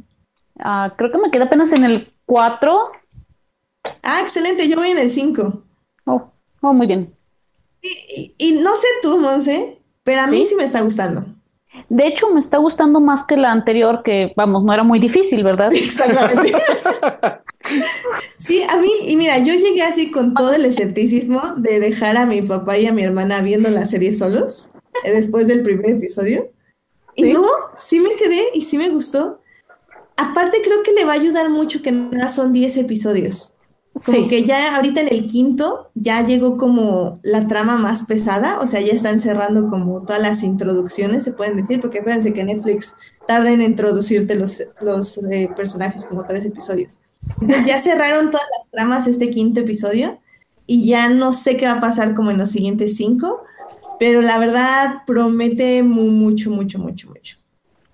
Ah, creo que me queda apenas en el 4 Ah, excelente, yo voy en el 5. Oh, oh, muy bien. Y, no sé tú, Monse, pero a mí ¿Sí? me está gustando. De hecho, me está gustando más que la anterior, que, vamos, no era muy difícil, ¿verdad? Exactamente. sí, a mí, y mira, yo llegué así con todo el escepticismo de dejar a mi papá y a mi hermana viendo la serie solos, eh, después del primer episodio. Y no, sí me quedé y sí me gustó. Aparte, creo que le va a ayudar mucho que nada son 10 episodios. Como que ya ahorita en el quinto ya llegó como la trama más pesada, o sea, ya están cerrando como todas las introducciones, se pueden decir, porque acuérdense que Netflix tarda en introducirte los, los eh, personajes como tres episodios. Entonces ya cerraron todas las tramas este quinto episodio y ya no sé qué va a pasar como en los siguientes cinco, pero la verdad promete mucho, mucho, mucho, mucho.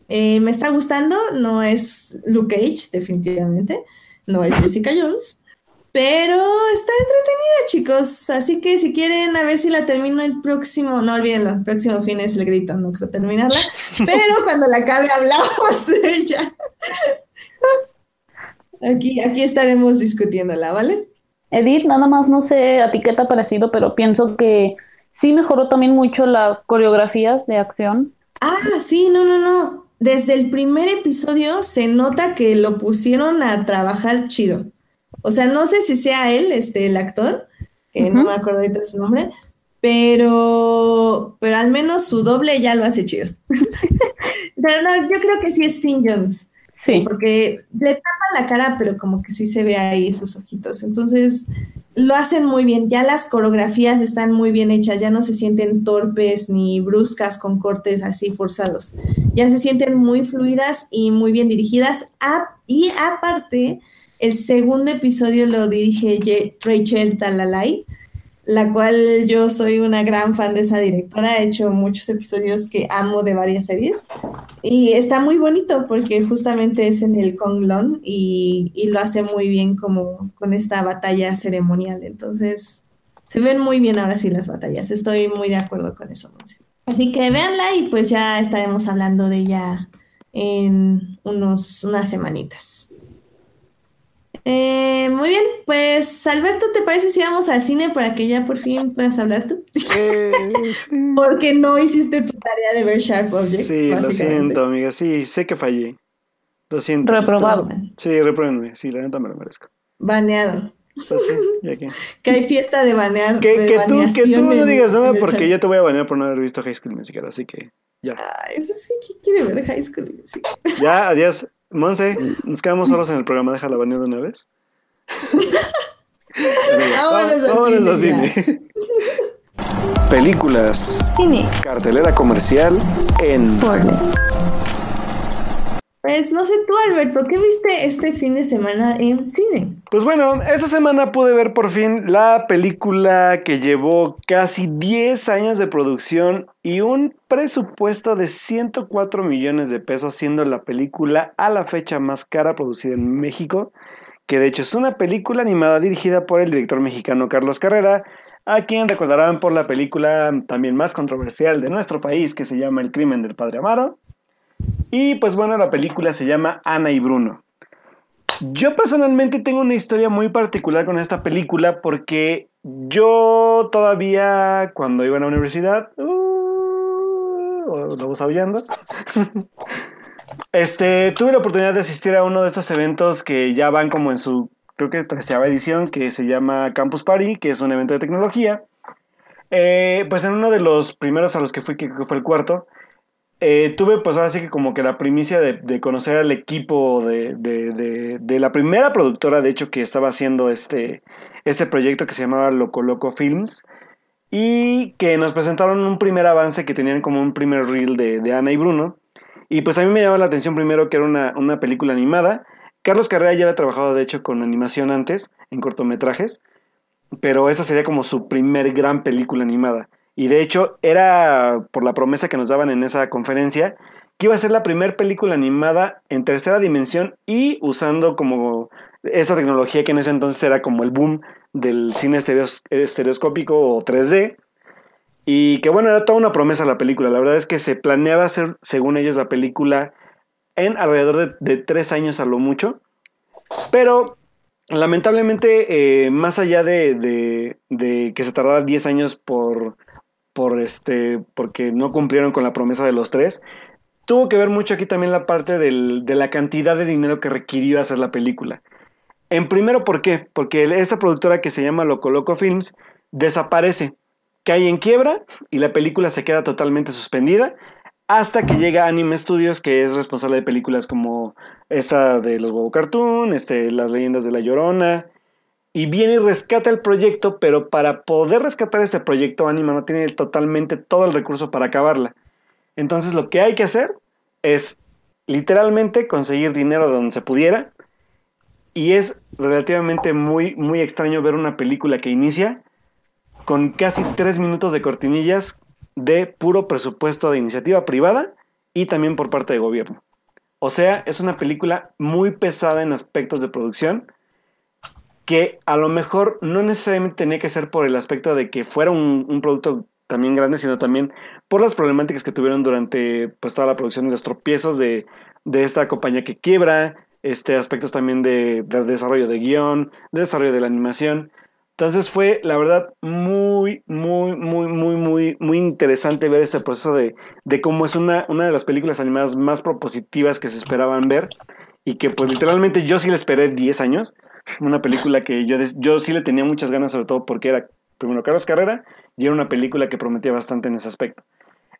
Eh, me está gustando, no es Luke Cage, definitivamente, no es Jessica Jones, pero está entretenida, chicos. Así que si quieren, a ver si la termino el próximo, no olvídenlo, el próximo fin es el grito, no creo terminarla. Pero cuando la acabe hablamos de ella. Aquí, aquí estaremos discutiéndola, ¿vale? Edith, nada más no sé a ti qué te ha parecido, pero pienso que sí mejoró también mucho las coreografías de acción. Ah, sí, no, no, no. Desde el primer episodio se nota que lo pusieron a trabajar chido. O sea, no sé si sea él, este, el actor, que no me acuerdo de su nombre, pero, pero al menos su doble ya lo hace chido. pero no, yo creo que sí es Finn Jones. Sí. Porque le tapa la cara, pero como que sí se ve ahí sus ojitos. Entonces, lo hacen muy bien. Ya las coreografías están muy bien hechas, ya no se sienten torpes ni bruscas con cortes así forzados. Ya se sienten muy fluidas y muy bien dirigidas. y aparte, el segundo episodio lo dirige Rachel Talalay, la cual yo soy una gran fan de esa directora. He hecho muchos episodios que amo de varias series. Y está muy bonito porque justamente es en el Konglon y, y lo hace muy bien como con esta batalla ceremonial. Entonces, se ven muy bien ahora sí las batallas. Estoy muy de acuerdo con eso. Así que véanla y pues ya estaremos hablando de ella en unos, unas semanitas. Eh, muy bien, pues Alberto, ¿te parece si vamos al cine para que ya por fin puedas hablar tú? Eh, Porque no hiciste tu tarea de ver Sharp Objects. Sí, lo siento, amiga, sí, sé que fallé. Lo siento. Reprobado. Sí, repruébenme, sí, la neta me lo merezco. Baneado. Pues sí, ya que. que hay fiesta de banear. Que, que, tú, que tú no digas nada porque ya te voy a banear por no haber visto High School Musical, así que ya. Ay, eso sí, ¿quién quiere ver High School Musical? Ya, adiós. Monse, nos quedamos solos en el programa, déjala banear de una vez. Vámonos al cine. Películas. Cine. Cartelera comercial en Fortnite. Pues no sé tú, Alberto, ¿qué viste este fin de semana en cine? Pues bueno, esta semana pude ver por fin la película que llevó casi 10 años de producción y un presupuesto de 104 millones de pesos, siendo la película a la fecha más cara producida en México, que de hecho es una película animada dirigida por el director mexicano Carlos Carrera, a quien recordarán por la película también más controversial de nuestro país que se llama El crimen del padre Amaro Y pues bueno, la película se llama Ana y Bruno. Yo personalmente tengo una historia muy particular con esta película porque yo todavía cuando iba a la universidad, uh, lo vamos aullando, este, tuve la oportunidad de asistir a uno de estos eventos que ya van como en su, creo que treceava edición, que se llama Campus Party, que es un evento de tecnología. Eh, pues en uno de los primeros a los que fui, que fue el cuarto, eh, tuve pues ahora sí que como que la primicia de, conocer al equipo de, la primera productora, de hecho, que estaba haciendo este, este proyecto que se llamaba Loco Loco Films y que nos presentaron un primer avance que tenían como un primer reel de, Ana y Bruno. Y pues a mí me llamó la atención primero que era una, una película animada. Carlos Carrera ya había trabajado de hecho con animación antes, en cortometrajes, pero esa sería como su primer gran película animada. Y de hecho era por la promesa que nos daban en esa conferencia que iba a ser la primera película animada en tercera dimensión y usando como esa tecnología que en ese entonces era como el boom del cine estereoscópico o 3D. Y que bueno, era toda una promesa la película. La verdad es que se planeaba hacer, según ellos, la película en alrededor de, tres años a lo mucho. Pero lamentablemente, eh, más allá de, de, que se tardara 10 años por por este, porque no cumplieron con la promesa de los tres. Tuvo que ver mucho aquí también la parte de la cantidad de dinero que requirió hacer la película. En primero, ¿por qué? Porque esta productora que se llama Loco Loco Films desaparece, cae en quiebra y la película se queda totalmente suspendida hasta que llega Anime Studios, que es responsable de películas como esta de los Bobo Cartoon, este, Las leyendas de la Llorona, y viene y rescata el proyecto, pero para poder rescatar ese proyecto, Anima no tiene totalmente todo el recurso para acabarla. Entonces lo que hay que hacer es literalmente conseguir dinero de donde se pudiera. Y es relativamente muy, muy extraño ver una película que inicia con casi tres minutos de cortinillas de puro presupuesto de iniciativa privada y también por parte de gobierno. O sea, es una película muy pesada en aspectos de producción que a lo mejor no necesariamente tenía que ser por el aspecto de que fuera un, producto también grande, sino también por las problemáticas que tuvieron durante pues, toda la producción y los tropiezos de, esta compañía que quiebra, este, aspectos también de, desarrollo de guion, de desarrollo de la animación. Entonces fue, la verdad, muy, muy, muy, muy, muy, muy interesante ver este proceso de, de cómo es una, una de las películas animadas más propositivas que se esperaban ver y que pues literalmente yo sí le esperé 10 años una película que yo, yo sí le tenía muchas ganas, sobre todo porque era, primero, Carlos Carrera, y era una película que prometía bastante en ese aspecto.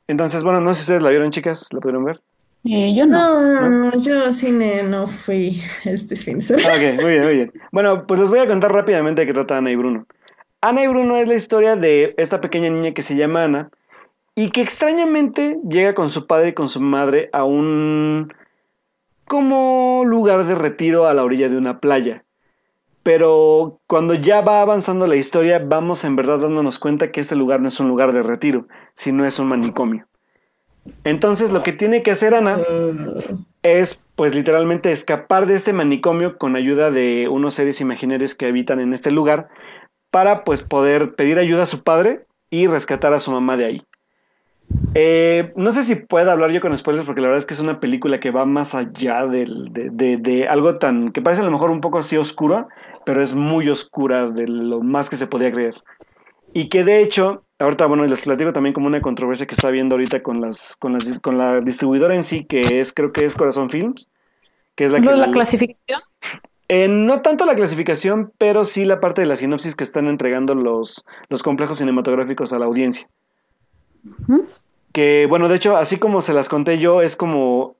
Entonces, bueno, no sé si ustedes la vieron, chicas, ¿la pudieron ver? Eh, yo no. No, no, yo cine no fui este fin de semana. Ok, muy bien, muy bien. Bueno, pues les voy a contar rápidamente de qué trata Ana y Bruno. Ana y Bruno es la historia de esta pequeña niña que se llama Ana y que extrañamente llega con su padre y con su madre a un como lugar de retiro a la orilla de una playa pero cuando ya va avanzando la historia vamos en verdad dándonos cuenta que este lugar no es un lugar de retiro, sino es un manicomio. Entonces lo que tiene que hacer Ana es pues literalmente escapar de este manicomio con ayuda de unos seres imaginarios que habitan en este lugar para pues poder pedir ayuda a su padre y rescatar a su mamá de ahí. Eh, no sé si puedo hablar yo con spoilers porque la verdad es que es una película que va más allá de, de, algo tan que parece a lo mejor un poco así oscuro, pero es muy oscura de lo más que se podía creer. Y que de hecho, ahorita, bueno, les platico también como una controversia que está habiendo ahorita con, las, con, las, con la distribuidora en sí, que es, creo que es Corazón Films, que es la ¿No que... la clasificación? Eh, no tanto la clasificación, pero sí la parte de la sinopsis que están entregando los, los complejos cinematográficos a la audiencia. Que, bueno, de hecho, así como se las conté yo, es como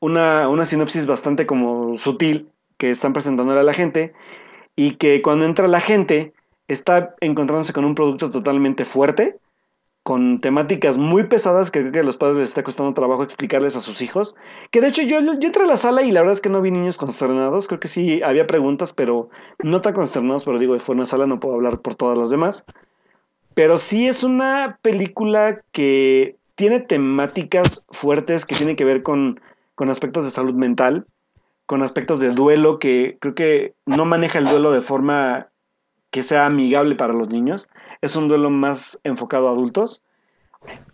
una, una sinopsis bastante como sutil que están presentándole a la gente y que cuando entra la gente está encontrándose con un producto totalmente fuerte, con temáticas muy pesadas que creo que a los padres les está costando trabajo explicarles a sus hijos. Que de hecho yo, yo entré a la sala y la verdad es que no vi niños consternados, creo que sí había preguntas, pero no tan consternados, pero digo, fue una sala, no puedo hablar por todas las demás. Pero sí es una película que tiene temáticas fuertes que tienen que ver con, con aspectos de salud mental, con aspectos de duelo que creo que no maneja el duelo de forma que sea amigable para los niños. Es un duelo más enfocado a adultos.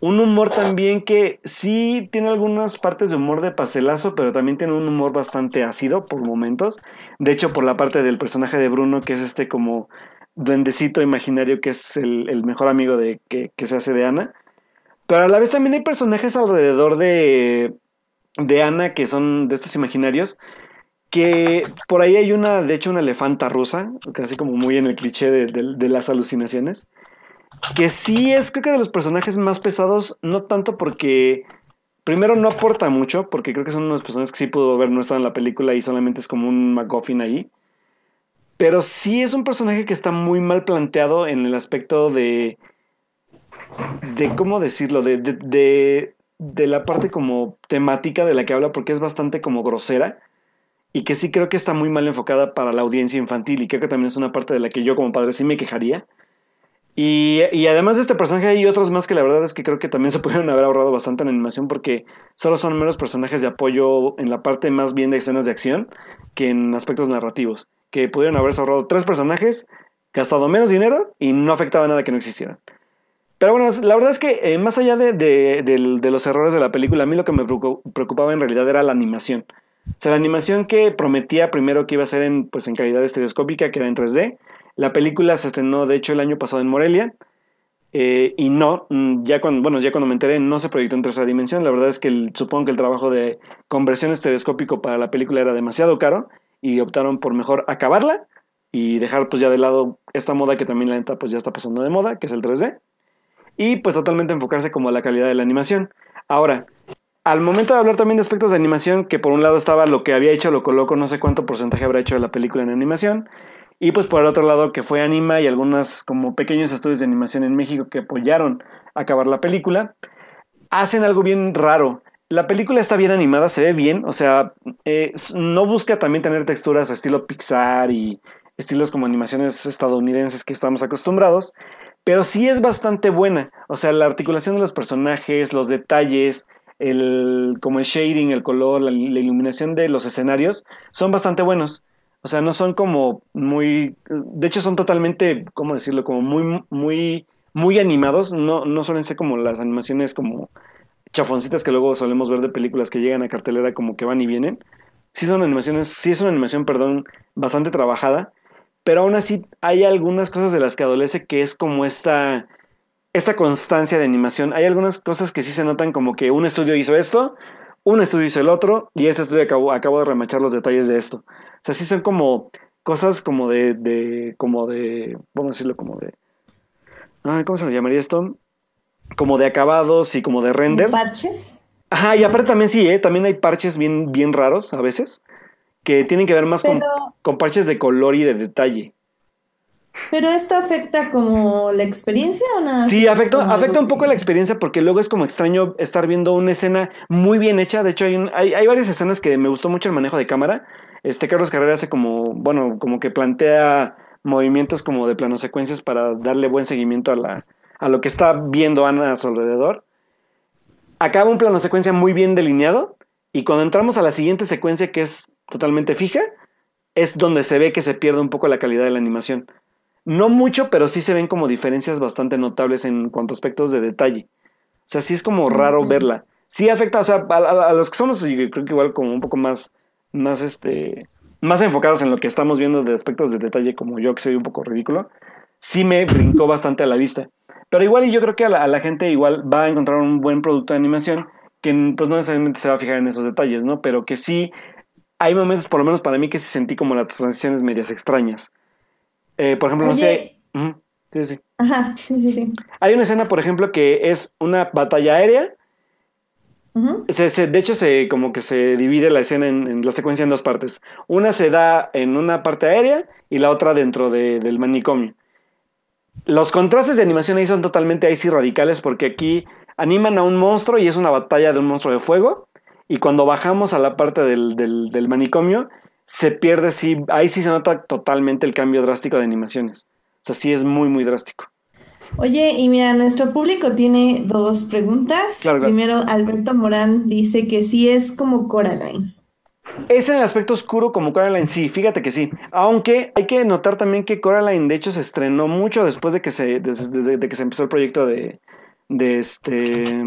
un humor también que sí tiene algunas partes de humor de pastelazo, pero también tiene un humor bastante ácido por momentos. De hecho, por la parte del personaje de Bruno, que es este como duendecito imaginario que es el, mejor amigo de que, se hace de Ana. Pero a la vez también hay personajes alrededor de, de Ana que son de estos imaginarios. Que por ahí hay una, de hecho, una elefanta rusa, casi como muy en el cliché de las alucinaciones que sí es creo que de los personajes más pesados, no tanto porque primero no aporta mucho, porque creo que son unos personajes que sí pudo ver no estado en la película y solamente es como un McGuffin ahí. Pero sí es un personaje que está muy mal planteado en el aspecto de. De cómo decirlo, de, de, de la parte como temática de la que habla, porque es bastante como grosera. Y que sí creo que está muy mal enfocada para la audiencia infantil. Y creo que también es una parte de la que yo como padre sí me quejaría. Y, además de este personaje hay otros más que la verdad es que creo que también se pudieron haber ahorrado bastante en animación porque solo son meros personajes de apoyo en la parte más bien de escenas de acción que en aspectos narrativos. Que pudieron haberse ahorrado tres personajes, gastado menos dinero y no afectaba nada que no existieran. Pero bueno, la verdad es que eh, más allá de, los errores de la película, a mí lo que me preocupaba en realidad era la animación. O sea, la animación que prometía primero que iba a ser en, pues, en calidad estereoscópica, que era en 3D, la película se estrenó, de hecho, el año pasado en Morelia. Eh, y no, mm, ya cuando, bueno, ya cuando me enteré, no se proyectó en tercera dimensión. La verdad es que supongo que el trabajo de conversión estereoscópico para la película era demasiado caro y optaron por mejor acabarla y dejar pues ya de lado esta moda que también la neta pues ya está pasando de moda, que es el 3D. Y pues totalmente enfocarse como a la calidad de la animación. Ahora, al momento de hablar también de aspectos de animación, que por un lado estaba lo que había hecho lo coloco, no sé cuánto porcentaje habrá hecho de la película en animación. Y pues por el otro lado que fue Anima y algunos como pequeños estudios de animación en México que apoyaron a acabar la película, hacen algo bien raro. La película está bien animada, se ve bien, o sea, eh, no busca también tener texturas estilo Pixar y estilos como animaciones estadounidenses que estamos acostumbrados, pero sí es bastante buena. O sea, la articulación de los personajes, los detalles, el, como el shading, el color, la iluminación de los escenarios, son bastante buenos. O sea, no son como muy. De hecho, son totalmente, ¿cómo decirlo? Como muy, muy, muy animados. No, no suelen ser como las animaciones como chafoncitas que luego solemos ver de películas que llegan a cartelera como que van y vienen. Sí son animaciones, sí es una animación, perdón, bastante trabajada. Pero aún así hay algunas cosas de las que adolece que es como esta, esta constancia de animación. Hay algunas cosas que sí se notan como que un estudio hizo esto, un estudio hizo el otro, y este estudio acabó, acabó de remachar los detalles de esto. O sea, sí son como cosas como de, de como de, vamos a decirlo como de, ¿cómo se le llamaría esto? Como de acabados y como de renders. ¿Parches? Ajá, y aparte también sí, ¿eh? también hay parches bien, bien raros a veces, que tienen que ver más con, con parches de color y de detalle. ¿Pero esto afecta como la experiencia o nada? Sí, afecta, afecta un poco la experiencia porque luego es como extraño estar viendo una escena muy bien hecha. De hecho, hay, hay, hay, varias escenas que me gustó mucho el manejo de cámara. Este Carlos Carrera hace como, bueno, como que plantea movimientos como de plano secuencias para darle buen seguimiento a, la, a lo que está viendo Ana a su alrededor. Acaba un plano secuencia muy bien delineado y cuando entramos a la siguiente secuencia que es totalmente fija, es donde se ve que se pierde un poco la calidad de la animación. No mucho, pero sí se ven como diferencias bastante notables en cuanto a aspectos de detalle. O sea, sí es como raro verla. Sí afecta, o sea, a, a los que somos, yo creo que igual como un poco más más este más enfocados en lo que estamos viendo de aspectos de detalle como yo que soy un poco ridículo, sí me brincó bastante a la vista. Pero igual y yo creo que a la, gente igual va a encontrar un buen producto de animación que pues no necesariamente se va a fijar en esos detalles, ¿no? Pero que sí hay momentos, por lo menos para mí, que sí sentí como las transiciones medias extrañas. Eh, por ejemplo, no sé... sí, sí. Ajá, sí, sí, sí. Hay una escena, por ejemplo, que es una batalla aérea de hecho, se, como que se divide la escena en, la secuencia en dos partes. Una se da en una parte aérea y la otra dentro del manicomio. Los contrastes de animación ahí son totalmente ahí sí radicales porque aquí animan a un monstruo y es una batalla de un monstruo de fuego. Y cuando bajamos a la parte del, del manicomio, se pierde, sí, ahí sí se nota totalmente el cambio drástico de animaciones. O sea, sí es muy, muy drástico. Oye, y mira, nuestro público tiene dos preguntas. Primero, Alberto Morán dice que sí es como Coraline. Es en el aspecto oscuro como Coraline, sí, fíjate que sí. Aunque hay que notar también que Coraline, de hecho, se estrenó mucho después de que se, de, que se empezó el proyecto de, de este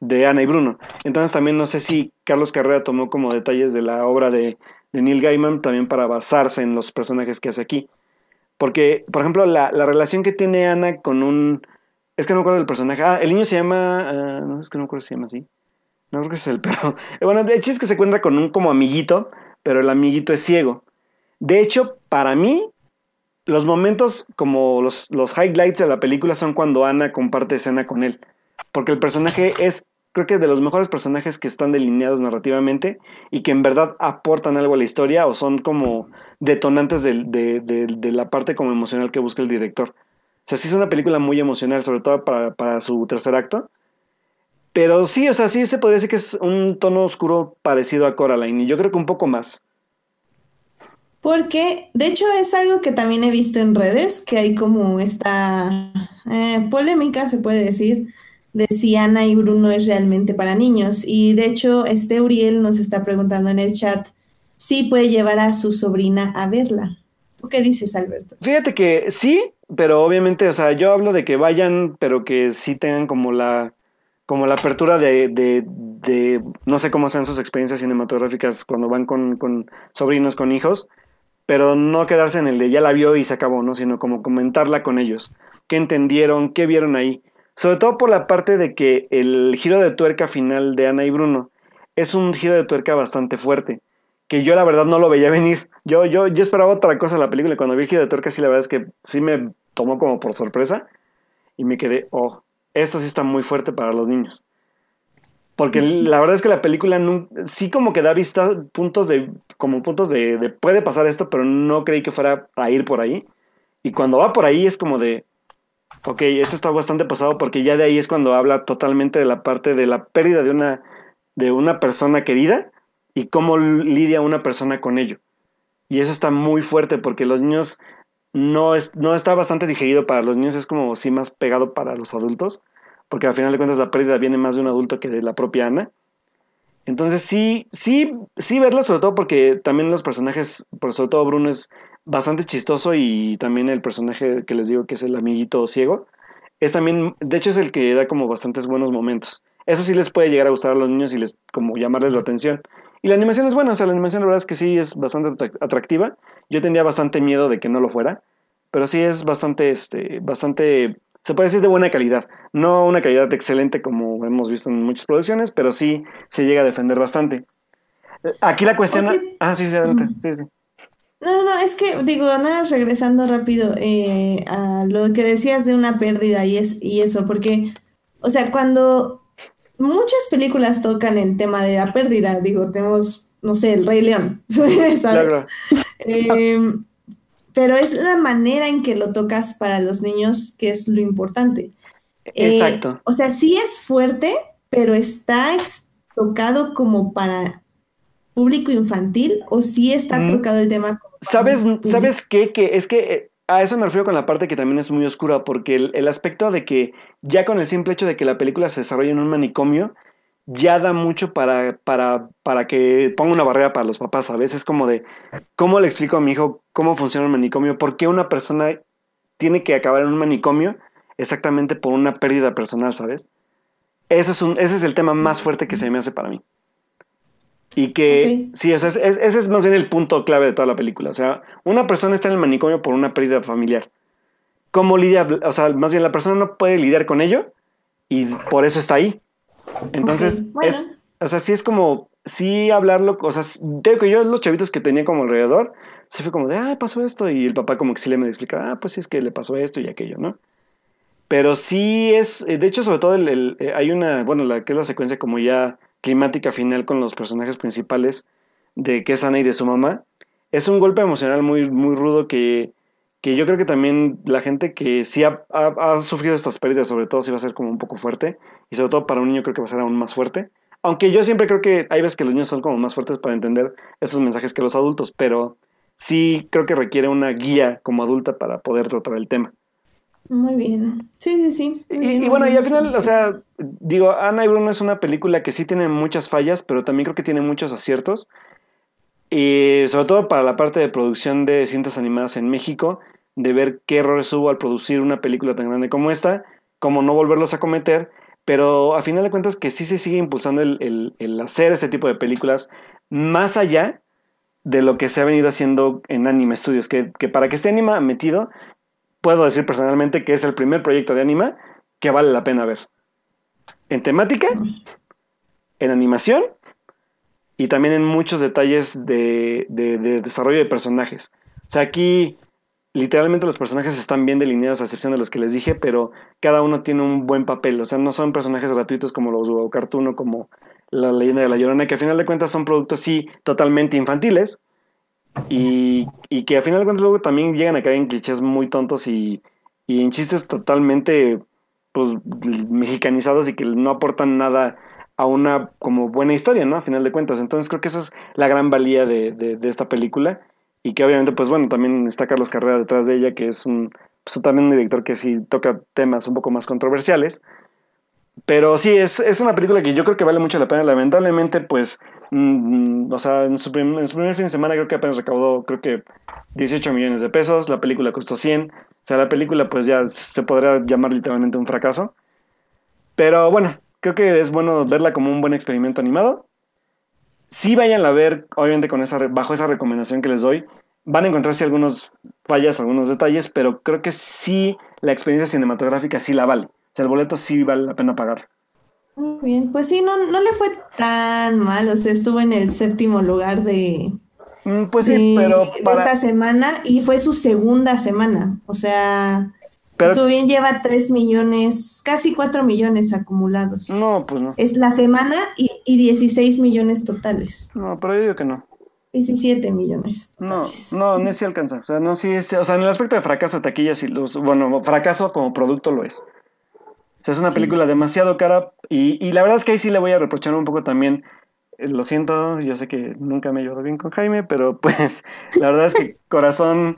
de Ana y Bruno. Entonces también no sé si Carlos Carrera tomó como detalles de la obra de, de Neil Gaiman también para basarse en los personajes que hace aquí. Porque, por ejemplo, la, la, relación que tiene Ana con un... Es que no me acuerdo del personaje. Ah, el niño se llama... Uh, no, es que no me acuerdo si se llama así. No creo que es el perro. Bueno, de hecho es que se encuentra con un como amiguito, pero el amiguito es ciego. De hecho, para mí, los momentos como los, los highlights de la película son cuando Ana comparte escena con él. Porque el personaje es, creo que de los mejores personajes que están delineados narrativamente y que en verdad aportan algo a la historia o son como detonantes de, la parte como emocional que busca el director. O sea, sí es una película muy emocional, sobre todo para, para su tercer acto. Pero sí, o sea, sí se podría decir que es un tono oscuro parecido a Coraline, y yo creo que un poco más. Porque, de hecho, es algo que también he visto en redes, que hay como esta eh, polémica, se puede decir, de si Ana y Bruno es realmente para niños. Y de hecho, este Uriel nos está preguntando en el chat si puede llevar a su sobrina a verla. ¿Tú qué dices, Alberto? Fíjate que sí, pero obviamente, o sea, yo hablo de que vayan, pero que sí tengan como la como la apertura de, de, de, no sé cómo sean sus experiencias cinematográficas cuando van con, con, sobrinos, con hijos, pero no quedarse en el de ya la vio y se acabó, ¿no? Sino como comentarla con ellos. ¿Qué entendieron? ¿Qué vieron ahí? Sobre todo por la parte de que el giro de tuerca final de Ana y Bruno es un giro de tuerca bastante fuerte, que yo la verdad no lo veía venir. Yo, yo, yo esperaba otra cosa en la película y cuando vi el giro de tuerca sí la verdad es que sí me tomó como por sorpresa y me quedé, oh, esto sí está muy fuerte para los niños. Porque la verdad es que la película sí como que da vista puntos de, como puntos de, de, puede pasar esto, pero no creí que fuera a ir por ahí. Y cuando va por ahí es como de, ok, eso está bastante pasado porque ya de ahí es cuando habla totalmente de la parte de la pérdida de una, de una persona querida y cómo lidia una persona con ello. Y eso está muy fuerte porque los niños no, es, no está bastante digerido para los niños, es como sí más pegado para los adultos, porque al final de cuentas la pérdida viene más de un adulto que de la propia Ana. Entonces sí, sí, sí verla, sobre todo porque también los personajes, sobre todo Bruno es bastante chistoso y también el personaje que les digo que es el amiguito ciego, es también, de hecho es el que da como bastantes buenos momentos. Eso sí les puede llegar a gustar a los niños y les como llamarles la atención. Y la animación es buena, o sea, la animación la verdad es que sí es bastante atractiva. Yo tenía bastante miedo de que no lo fuera, pero sí es bastante, este, bastante, se puede decir de buena calidad. No una calidad excelente como hemos visto en muchas producciones, pero sí se llega a defender bastante. Aquí la cuestión... Okay. Ah, sí, sí, adelante. Sí, sí. No, no, no, es que digo, nada, regresando rápido eh, a lo que decías de una pérdida y, es, y eso, porque, o sea, cuando muchas películas tocan el tema de la pérdida, digo, tenemos, no sé, el Rey León, ¿sabes? Claro. Eh, pero es la manera en que lo tocas para los niños que es lo importante. Exacto. Eh, o sea, sí es fuerte, pero está tocado como para público infantil o sí está mm. tocado el tema. ¿Sabes, ¿Sabes qué? Que es que eh, a eso me refiero con la parte que también es muy oscura, porque el, el, aspecto de que ya con el simple hecho de que la película se desarrolla en un manicomio, ya da mucho para, para, para que ponga una barrera para los papás, ¿sabes? Es como de, ¿cómo le explico a mi hijo cómo funciona el manicomio? ¿Por qué una persona tiene que acabar en un manicomio exactamente por una pérdida personal, ¿sabes? Eso es un, ese es el tema más fuerte que se me hace para mí. Y que, okay. sí, o sea, ese es, es más bien el punto clave de toda la película. O sea, una persona está en el manicomio por una pérdida familiar. ¿Cómo lidia? O sea, más bien la persona no puede lidiar con ello y por eso está ahí. Entonces, okay, bueno. es, o sea, sí es como, sí hablarlo, o sea, tengo que yo los chavitos que tenía como alrededor, se fue como de, ah, pasó esto, y el papá como que sí le me explica, ah, pues sí es que le pasó esto y aquello, ¿no? Pero sí es, de hecho, sobre todo el, el, eh, hay una, bueno, la que es la secuencia como ya climática final con los personajes principales de que es Ana y de su mamá, es un golpe emocional muy, muy rudo que, que yo creo que también la gente que sí ha, ha, ha, sufrido estas pérdidas, sobre todo, sí va a ser como un poco fuerte, y sobre todo para un niño creo que va a ser aún más fuerte. Aunque yo siempre creo que hay veces que los niños son como más fuertes para entender esos mensajes que los adultos, pero sí creo que requiere una guía como adulta para poder tratar el tema. Muy bien. Sí, sí, sí. Y, bien, y, bueno, bien. y al final, o sea, digo, Ana y Bruno es una película que sí tiene muchas fallas, pero también creo que tiene muchos aciertos. Y sobre todo para la parte de producción de cintas animadas en México, de ver qué errores hubo al producir una película tan grande como esta, cómo no volverlos a cometer, pero a final de cuentas que sí se sigue impulsando el, el, hacer este tipo de películas más allá de lo que se ha venido haciendo en Anime Studios, que, que para que esté Anima metido, puedo decir personalmente que es el primer proyecto de Anima que vale la pena ver. En temática, en animación y también en muchos detalles de, de, de desarrollo de personajes. O sea, aquí literalmente los personajes están bien delineados a excepción de los que les dije, pero cada uno tiene un buen papel. O sea, no son personajes gratuitos como los de Cartoon o como la leyenda de la Llorona, que a final de cuentas son productos sí totalmente infantiles y, que a final de cuentas luego también llegan a caer en clichés muy tontos y, y en chistes totalmente pues mexicanizados y que no aportan nada a una como buena historia, ¿no? A final de cuentas. Entonces creo que esa es la gran valía de esta película y que obviamente, pues bueno, también está Carlos Carrera detrás de ella, que es un, pues, también un director que sí toca temas un poco más controversiales. Pero sí, es, es una película que yo creo que vale mucho la pena. Lamentablemente, pues, mm, o sea, en su, en su, primer fin de semana creo que apenas recaudó, creo que 18 millones de pesos. La película costó 100. O sea, la película, pues ya se podría llamar literalmente un fracaso. Pero bueno, creo que es bueno verla como un buen experimento animado sí vayan a ver, obviamente con esa, bajo esa recomendación que les doy, van a encontrarse algunos fallas, algunos detalles, pero creo que sí la experiencia cinematográfica sí la vale. O sea, el boleto sí vale la pena pagar. Muy bien, pues sí, no, no le fue tan mal, o sea, estuvo en el séptimo lugar de... Mm, pues sí, pero... esta semana y fue su segunda semana, o sea... Pero, bien lleva 3 millones, casi 4 millones acumulados. No, pues no. Es la semana y, y 16 millones totales. No, pero yo digo que no. 17 millones. Totales. No, no, no sí alcanza. O sea, no, sí, es, o sea, en el aspecto de fracaso de taquilla, sí, los, bueno, fracaso como producto lo es. O sea, es una película demasiado cara y, y la verdad es que ahí sí le voy a reprochar un poco también eh, lo siento, yo sé que nunca me llevo bien con Jaime, pero pues la verdad es que Corazón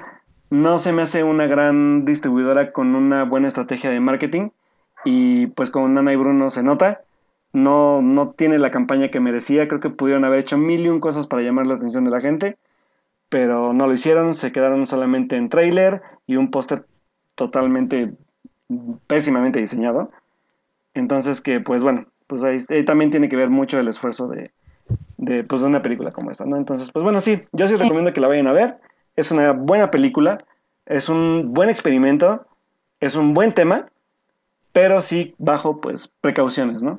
no se me hace una gran distribuidora con una buena estrategia de marketing y pues con Ana y Bruno se nota. No, no tiene la campaña que merecía. Creo que pudieron haber hecho mil y un cosas para llamar la atención de la gente, pero no lo hicieron. Se quedaron solamente en trailer y un póster totalmente pésimamente diseñado. Entonces que pues bueno, pues ahí, también tiene que ver mucho el esfuerzo de, de, pues, de una película como esta, ¿no? Entonces, pues bueno, sí, yo sí recomiendo que la vayan a ver. Es una buena película, es un buen experimento, es un buen tema, pero sí bajo pues precauciones, ¿no?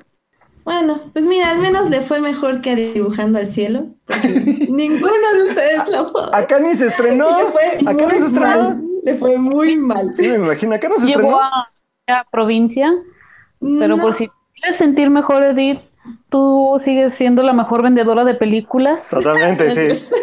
Bueno, pues mira, al menos le fue mejor que a Dibujando al Cielo. ninguno de ustedes lo fue. Acá ni se estrenó. Le fue acá muy se mal. Le fue muy mal. Sí, me imagino. Acá no se Llegó estrenó. a, provincia. Pero por si quieres sentir mejor, Edith, tú sigues siendo la mejor vendedora de películas. Totalmente, sí.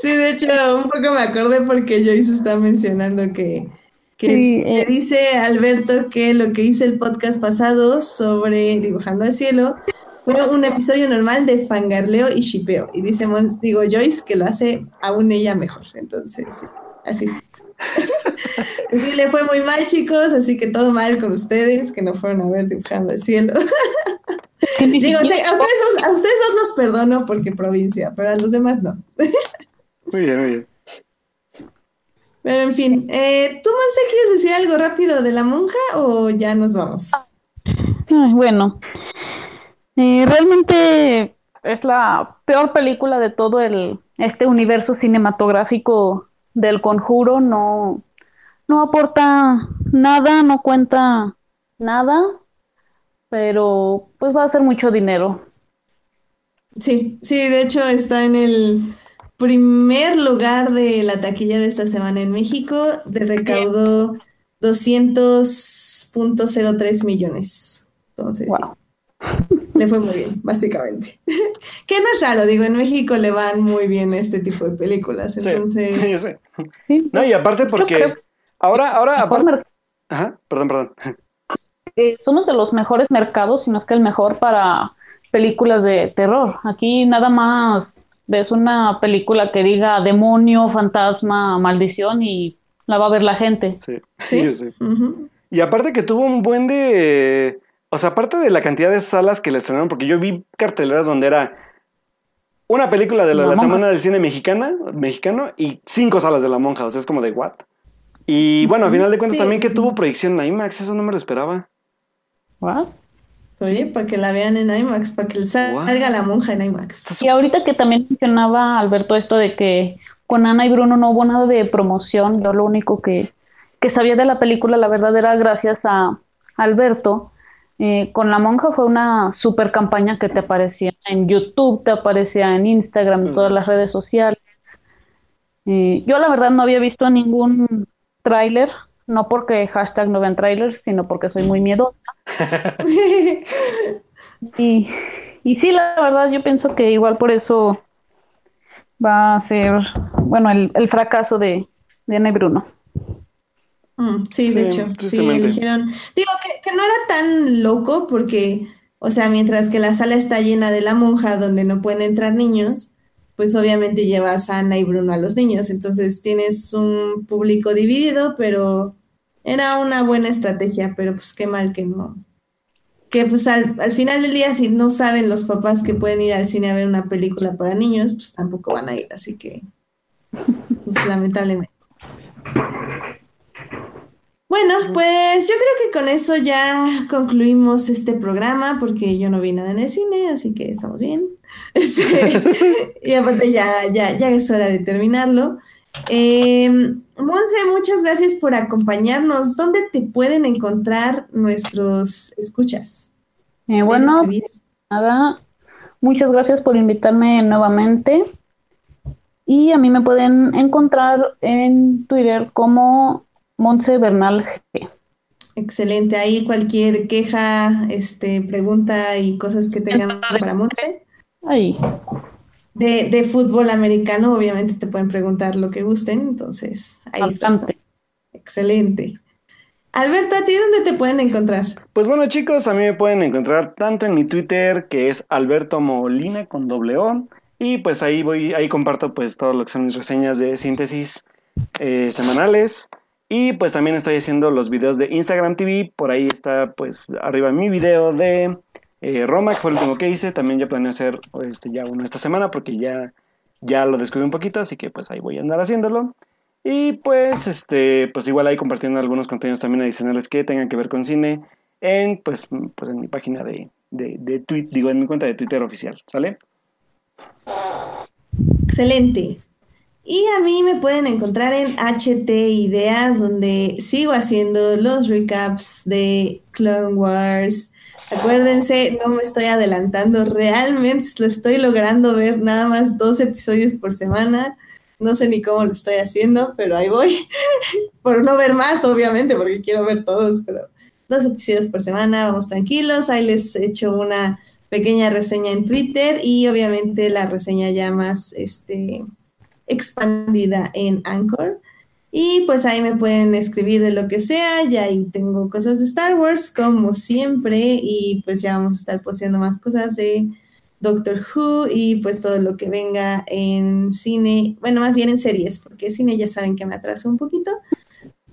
Sí, de hecho, un poco me acordé porque Joyce está mencionando que, que eh. dice Alberto que lo que hice el podcast pasado sobre Dibujando al Cielo fue un episodio normal de fangarleo y shipeo. Y dice, digo, Joyce que lo hace aún ella mejor. Entonces, sí, así sí, le fue muy mal, chicos, así que todo mal con ustedes, que no fueron a ver Dibujando al Cielo. Digo, a, ustedes, a ustedes los perdono porque provincia, pero a los demás no. muy bien, muy bien. Pero en fin, eh, ¿tú, Monse, quieres decir algo rápido de la monja o ya nos vamos? bueno, eh, realmente es la peor película de todo el este universo cinematográfico del conjuro. No, no aporta nada, no cuenta nada pero pues va a ser mucho dinero. Sí, sí, de hecho está en el primer lugar de la taquilla de esta semana en México, de recaudo 200.03 millones. Entonces, le fue muy bien, básicamente. que no es raro, digo, en México le van muy bien este tipo de películas, entonces... No, y aparte porque ahora, ahora, aparte... Ajá, perdón, perdón eh, somos de los mejores mercados, si no es que el mejor para películas de terror. Aquí nada más ves una película que diga demonio, fantasma, maldición y la va a ver la gente. Sí, sí, sí. Y aparte que tuvo un buen de... O sea, aparte de la cantidad de salas que le estrenaron, porque yo vi carteleras donde era una película de la, semana del cine mexicana, mexicano y cinco salas de la monja. O sea, es como de what? Y bueno, a final de cuentas también que tuvo proyección en IMAX, eso no me lo esperaba. Oye, para que la vean en IMAX, para que salga la monja en IMAX. Y ahorita que también mencionaba Alberto esto de que con Ana y Bruno no hubo nada de promoción, yo lo único que, que sabía de la película, la verdad, era gracias a Alberto. Eh, con la monja fue una super campaña que te aparecía en YouTube, te aparecía en Instagram, en todas las redes sociales. Eh, yo la verdad no había visto ningún tráiler, no porque hashtag no vean trailers, sino porque soy muy miedosa. y, y sí, la verdad yo pienso que igual por eso va a ser, bueno, el, el fracaso de, de Ana y Bruno. Mm, sí, de hecho, sí, eligieron. Digo que, que, no era tan loco porque, o sea, mientras que la sala está llena de la monja donde no pueden entrar niños, pues obviamente llevas a Ana y Bruno a los niños. Entonces tienes un público dividido, pero era una buena estrategia, pero pues qué mal que no. Que pues al, al, final del día, si no saben los papás que pueden ir al cine a ver una película para niños, pues tampoco van a ir. Así que, pues lamentablemente. Bueno, pues yo creo que con eso ya concluimos este programa porque yo no vi nada en el cine, así que estamos bien. Este, y aparte ya, ya, ya es hora de terminarlo. Eh, Monse, muchas gracias por acompañarnos. ¿Dónde te pueden encontrar nuestros escuchas? Eh, bueno, nada, muchas gracias por invitarme nuevamente. Y a mí me pueden encontrar en Twitter como Monse Bernal G. Excelente. Ahí cualquier queja, este, pregunta y cosas que tengan para Monse. Ahí. De, de, fútbol americano, obviamente te pueden preguntar lo que gusten, entonces ahí está. Excelente. Alberto, ¿a ti dónde te pueden encontrar? Pues bueno, chicos, a mí me pueden encontrar tanto en mi Twitter, que es Alberto Molina con doble O, y pues ahí voy, ahí comparto pues todo lo que son mis reseñas de síntesis eh, semanales. Y pues también estoy haciendo los videos de Instagram TV. Por ahí está pues arriba mi video de eh, Roma, que fue el último que hice. También ya planeo hacer este, ya uno esta semana porque ya, ya lo descubrí un poquito. Así que pues ahí voy a andar haciéndolo. Y pues este pues igual ahí compartiendo algunos contenidos también adicionales que tengan que ver con cine en pues, pues en mi página de, de, de digo en mi cuenta de Twitter oficial. ¿Sale? Excelente. Y a mí me pueden encontrar en HT Idea, donde sigo haciendo los recaps de Clone Wars. Acuérdense, no me estoy adelantando, realmente lo estoy logrando ver nada más dos episodios por semana. No sé ni cómo lo estoy haciendo, pero ahí voy. por no ver más, obviamente, porque quiero ver todos, pero dos episodios por semana, vamos tranquilos. Ahí les he hecho una pequeña reseña en Twitter y obviamente la reseña ya más, este, expandida en Anchor. Y pues ahí me pueden escribir de lo que sea, ya ahí tengo cosas de Star Wars como siempre y pues ya vamos a estar posteando más cosas de Doctor Who y pues todo lo que venga en cine, bueno, más bien en series, porque cine ya saben que me atraso un poquito,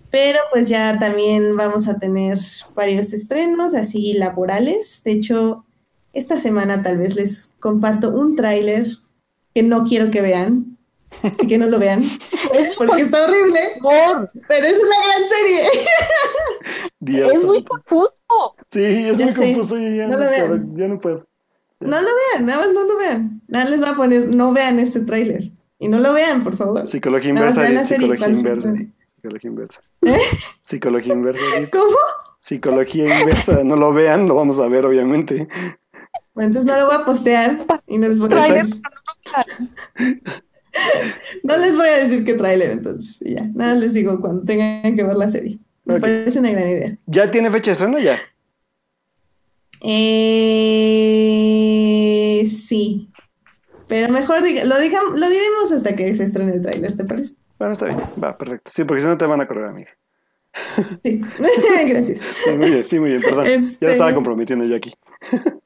pero pues ya también vamos a tener varios estrenos así laborales. De hecho, esta semana tal vez les comparto un tráiler que no quiero que vean, Así que no lo vean, porque está horrible, pero es una gran serie. es muy confuso. Sí, es muy confuso. ya no, lo vean. ya no puedo. No lo vean, nada más no lo vean. Nada les va a poner, no vean este tráiler. Y no lo vean, por favor. Psicología inversa. Y psicología inversa. Psicología inversa. ¿Eh? Psicología inversa. ¿Cómo? Psicología inversa. No lo vean, lo vamos a ver, obviamente. Bueno, entonces no lo voy a postear y no les voy a decir. no les voy a decir qué tráiler, entonces ya. Nada les digo cuando tengan que ver la serie. Me parece una gran idea. ¿Ya tiene fecha de estreno ya? Eh, sí. Pero mejor lo, digamos, lo diremos hasta que se estrene el tráiler, ¿te parece? Bueno, está bien. Va, perfecto. Sí, porque si no te van a correr, amiga. Sí, gracias. Sí, muy bien, sí, muy bien, perdón. Este... Ya estaba comprometiendo yo aquí.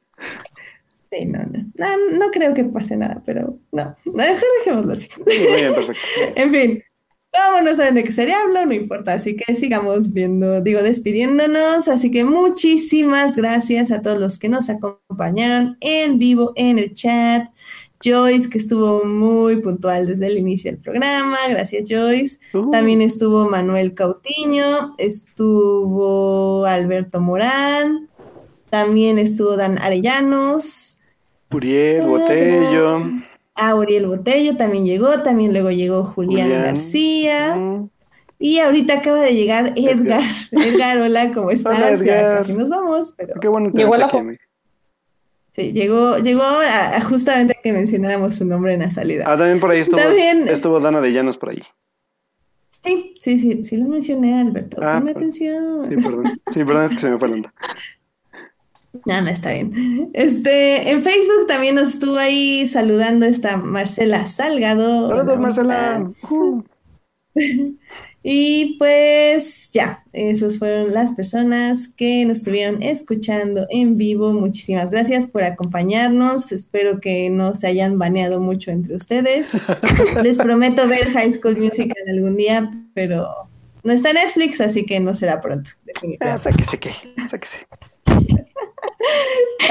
Sí, no, no, no, no creo que pase nada, pero no, dejémoslo así. Muy bien, perfecto. en fin, como no saben de qué sería hablo, no importa, así que sigamos viendo, digo, despidiéndonos, así que muchísimas gracias a todos los que nos acompañaron en vivo en el chat. Joyce, que estuvo muy puntual desde el inicio del programa. Gracias, Joyce. Uh. También estuvo Manuel Cautiño, estuvo Alberto Morán, también estuvo Dan Arellanos. Uriel, Ah, Botello. Auriel Botello también llegó, también luego llegó Julián, Julián. García. Mm. Y ahorita acaba de llegar Edgar. Edgar, hola, ¿cómo estás? Hola, Ya Edgar. casi nos vamos, pero Qué bueno que Llegó la sí, llegó, llegó a, a justamente a que mencionáramos su nombre en la salida. Ah, también por ahí estuvo, También- estuvo Dana de Llanos por ahí. Sí, sí, sí, sí lo mencioné, Alberto. Ah, Ponme atención. Sí, perdón. Sí, perdón, es que se me fue la onda. No, no, está bien. Este, en Facebook también nos estuvo ahí saludando esta Marcela Salgado. Saludos, Hola, Marcela. Y pues ya, esas fueron las personas que nos estuvieron escuchando en vivo. Muchísimas gracias por acompañarnos. Espero que no se hayan baneado mucho entre ustedes. Les prometo ver High School Musical algún día, pero no está en Netflix, así que no será pronto. Ah, definitivamente. sáquese qué, sáquese.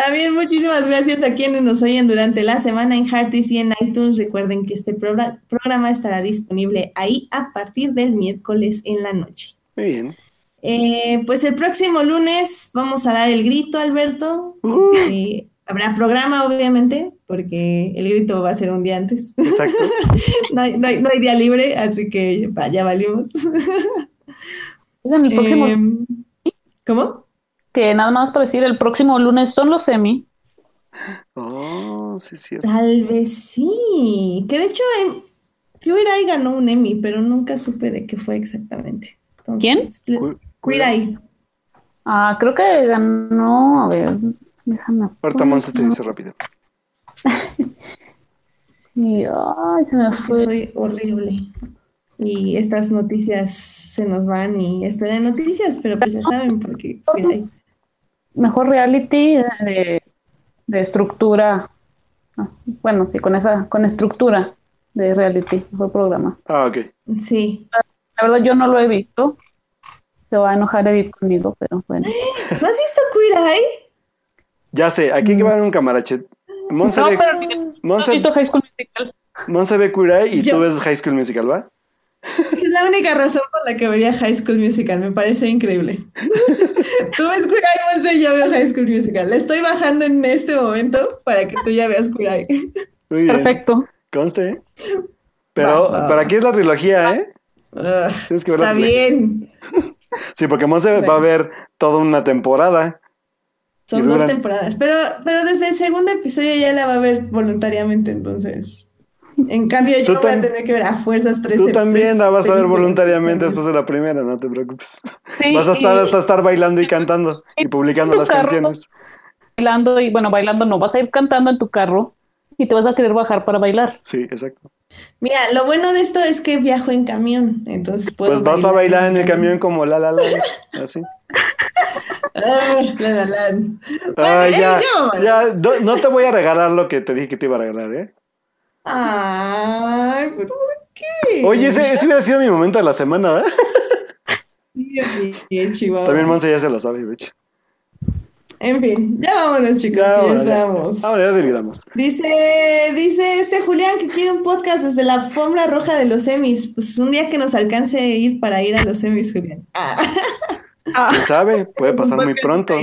También muchísimas gracias a quienes nos oyen durante la semana en Hearties y en iTunes. Recuerden que este progra- programa estará disponible ahí a partir del miércoles en la noche. Muy bien. Eh, pues el próximo lunes vamos a dar el grito, Alberto. Uh. Este, habrá programa, obviamente, porque el grito va a ser un día antes. Exacto. no, hay, no hay- no hay día libre, así que ya valimos. Em, ¿Cómo? Que nada más para decir, el próximo lunes son los semi. Oh, sí, es cierto. Tal vez sí. Que de hecho, em, Queer Eye ganó un Emmy, pero nunca supe de qué fue exactamente. Entonces, Cu- Queer Eye. Ah, creo que ganó, a ver, déjame. Ahorita Monse te dice rápido. Y, ay, se me fue. soy horrible. Y estas noticias se nos van y esto era noticias, pero pues ya saben, porque Queer Eye. Mejor reality de, de estructura. Bueno, sí, con esa, con estructura de reality, mejor programa. Ah, ok. Sí. La verdad yo no lo he visto. Se va a enojar Edith conmigo, pero bueno. ¿No has visto Queer Eye? Ya sé, aquí que va a haber un camarache. Monse No, ve, pero no High School Musical. Monse ve Queer Eye y Yo- tú ves High School Musical, ¿va? Es la única razón por la que vería High School Musical, me parece increíble. tú ves Queer Eye, Monse, y yo veo High School Musical. La estoy bajando en este momento para que tú ya veas Queer Eye. Muy bien. Perfecto. Conste. ¿eh? Pero, Va, va. pero aquí es la trilogía, ¿eh? Está bien. Sí, porque Monse va a ver toda una temporada. Son dos temporadas, pero, pero desde el segundo episodio ya la va a ver voluntariamente, entonces. En cambio, yo voy a tener que ver a fuerzas tres Tú también tres la vas a ver voluntariamente después de la primera, no te preocupes. Sí, Vas a estar, y- hasta estar bailando y cantando y publicando las carro. canciones. bailando y bueno, bailando no, vas a ir cantando en tu carro y te vas a querer bajar para bailar. Sí, exacto. Mira, lo bueno de esto es que viajo en camión, entonces puedo. Pues vas a bailar en el camión como la la la, así. Ah, la, la, la. Bueno, Ay, ya, ya, no, no te voy a regalar lo que te dije que te iba a regalar, ¿eh? Ay, ¿pero por qué? Oye, ese, ese hubiera sido mi momento de la semana, ¿verdad? Bien, bien, Chihuahua. También Monse ya se lo sabe, hecho. En fin, ya vámonos, chicos, Ya, ahora, ya. Ahora ya deliramos. Dice, dice este Julián que quiere un podcast desde la alfombra roja de los semis. Pues un día que nos alcance a ir para ir a los semis, Julián. Ah, ¿Quién sabe? Puede pasar muy pronto.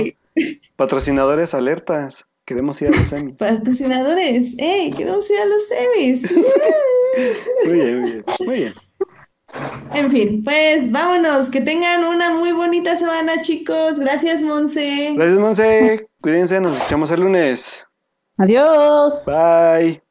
Patrocinadores alertas. Queremos ir a los semis. Patrocinadores, ¡ey! Queremos ir a los semis. Muy bien, muy bien. Muy bien. En fin, pues vámonos. Que tengan una muy bonita semana, chicos. Gracias, Monse. Gracias, Monse. Cuídense, nos escuchamos el lunes. Adiós. Bye.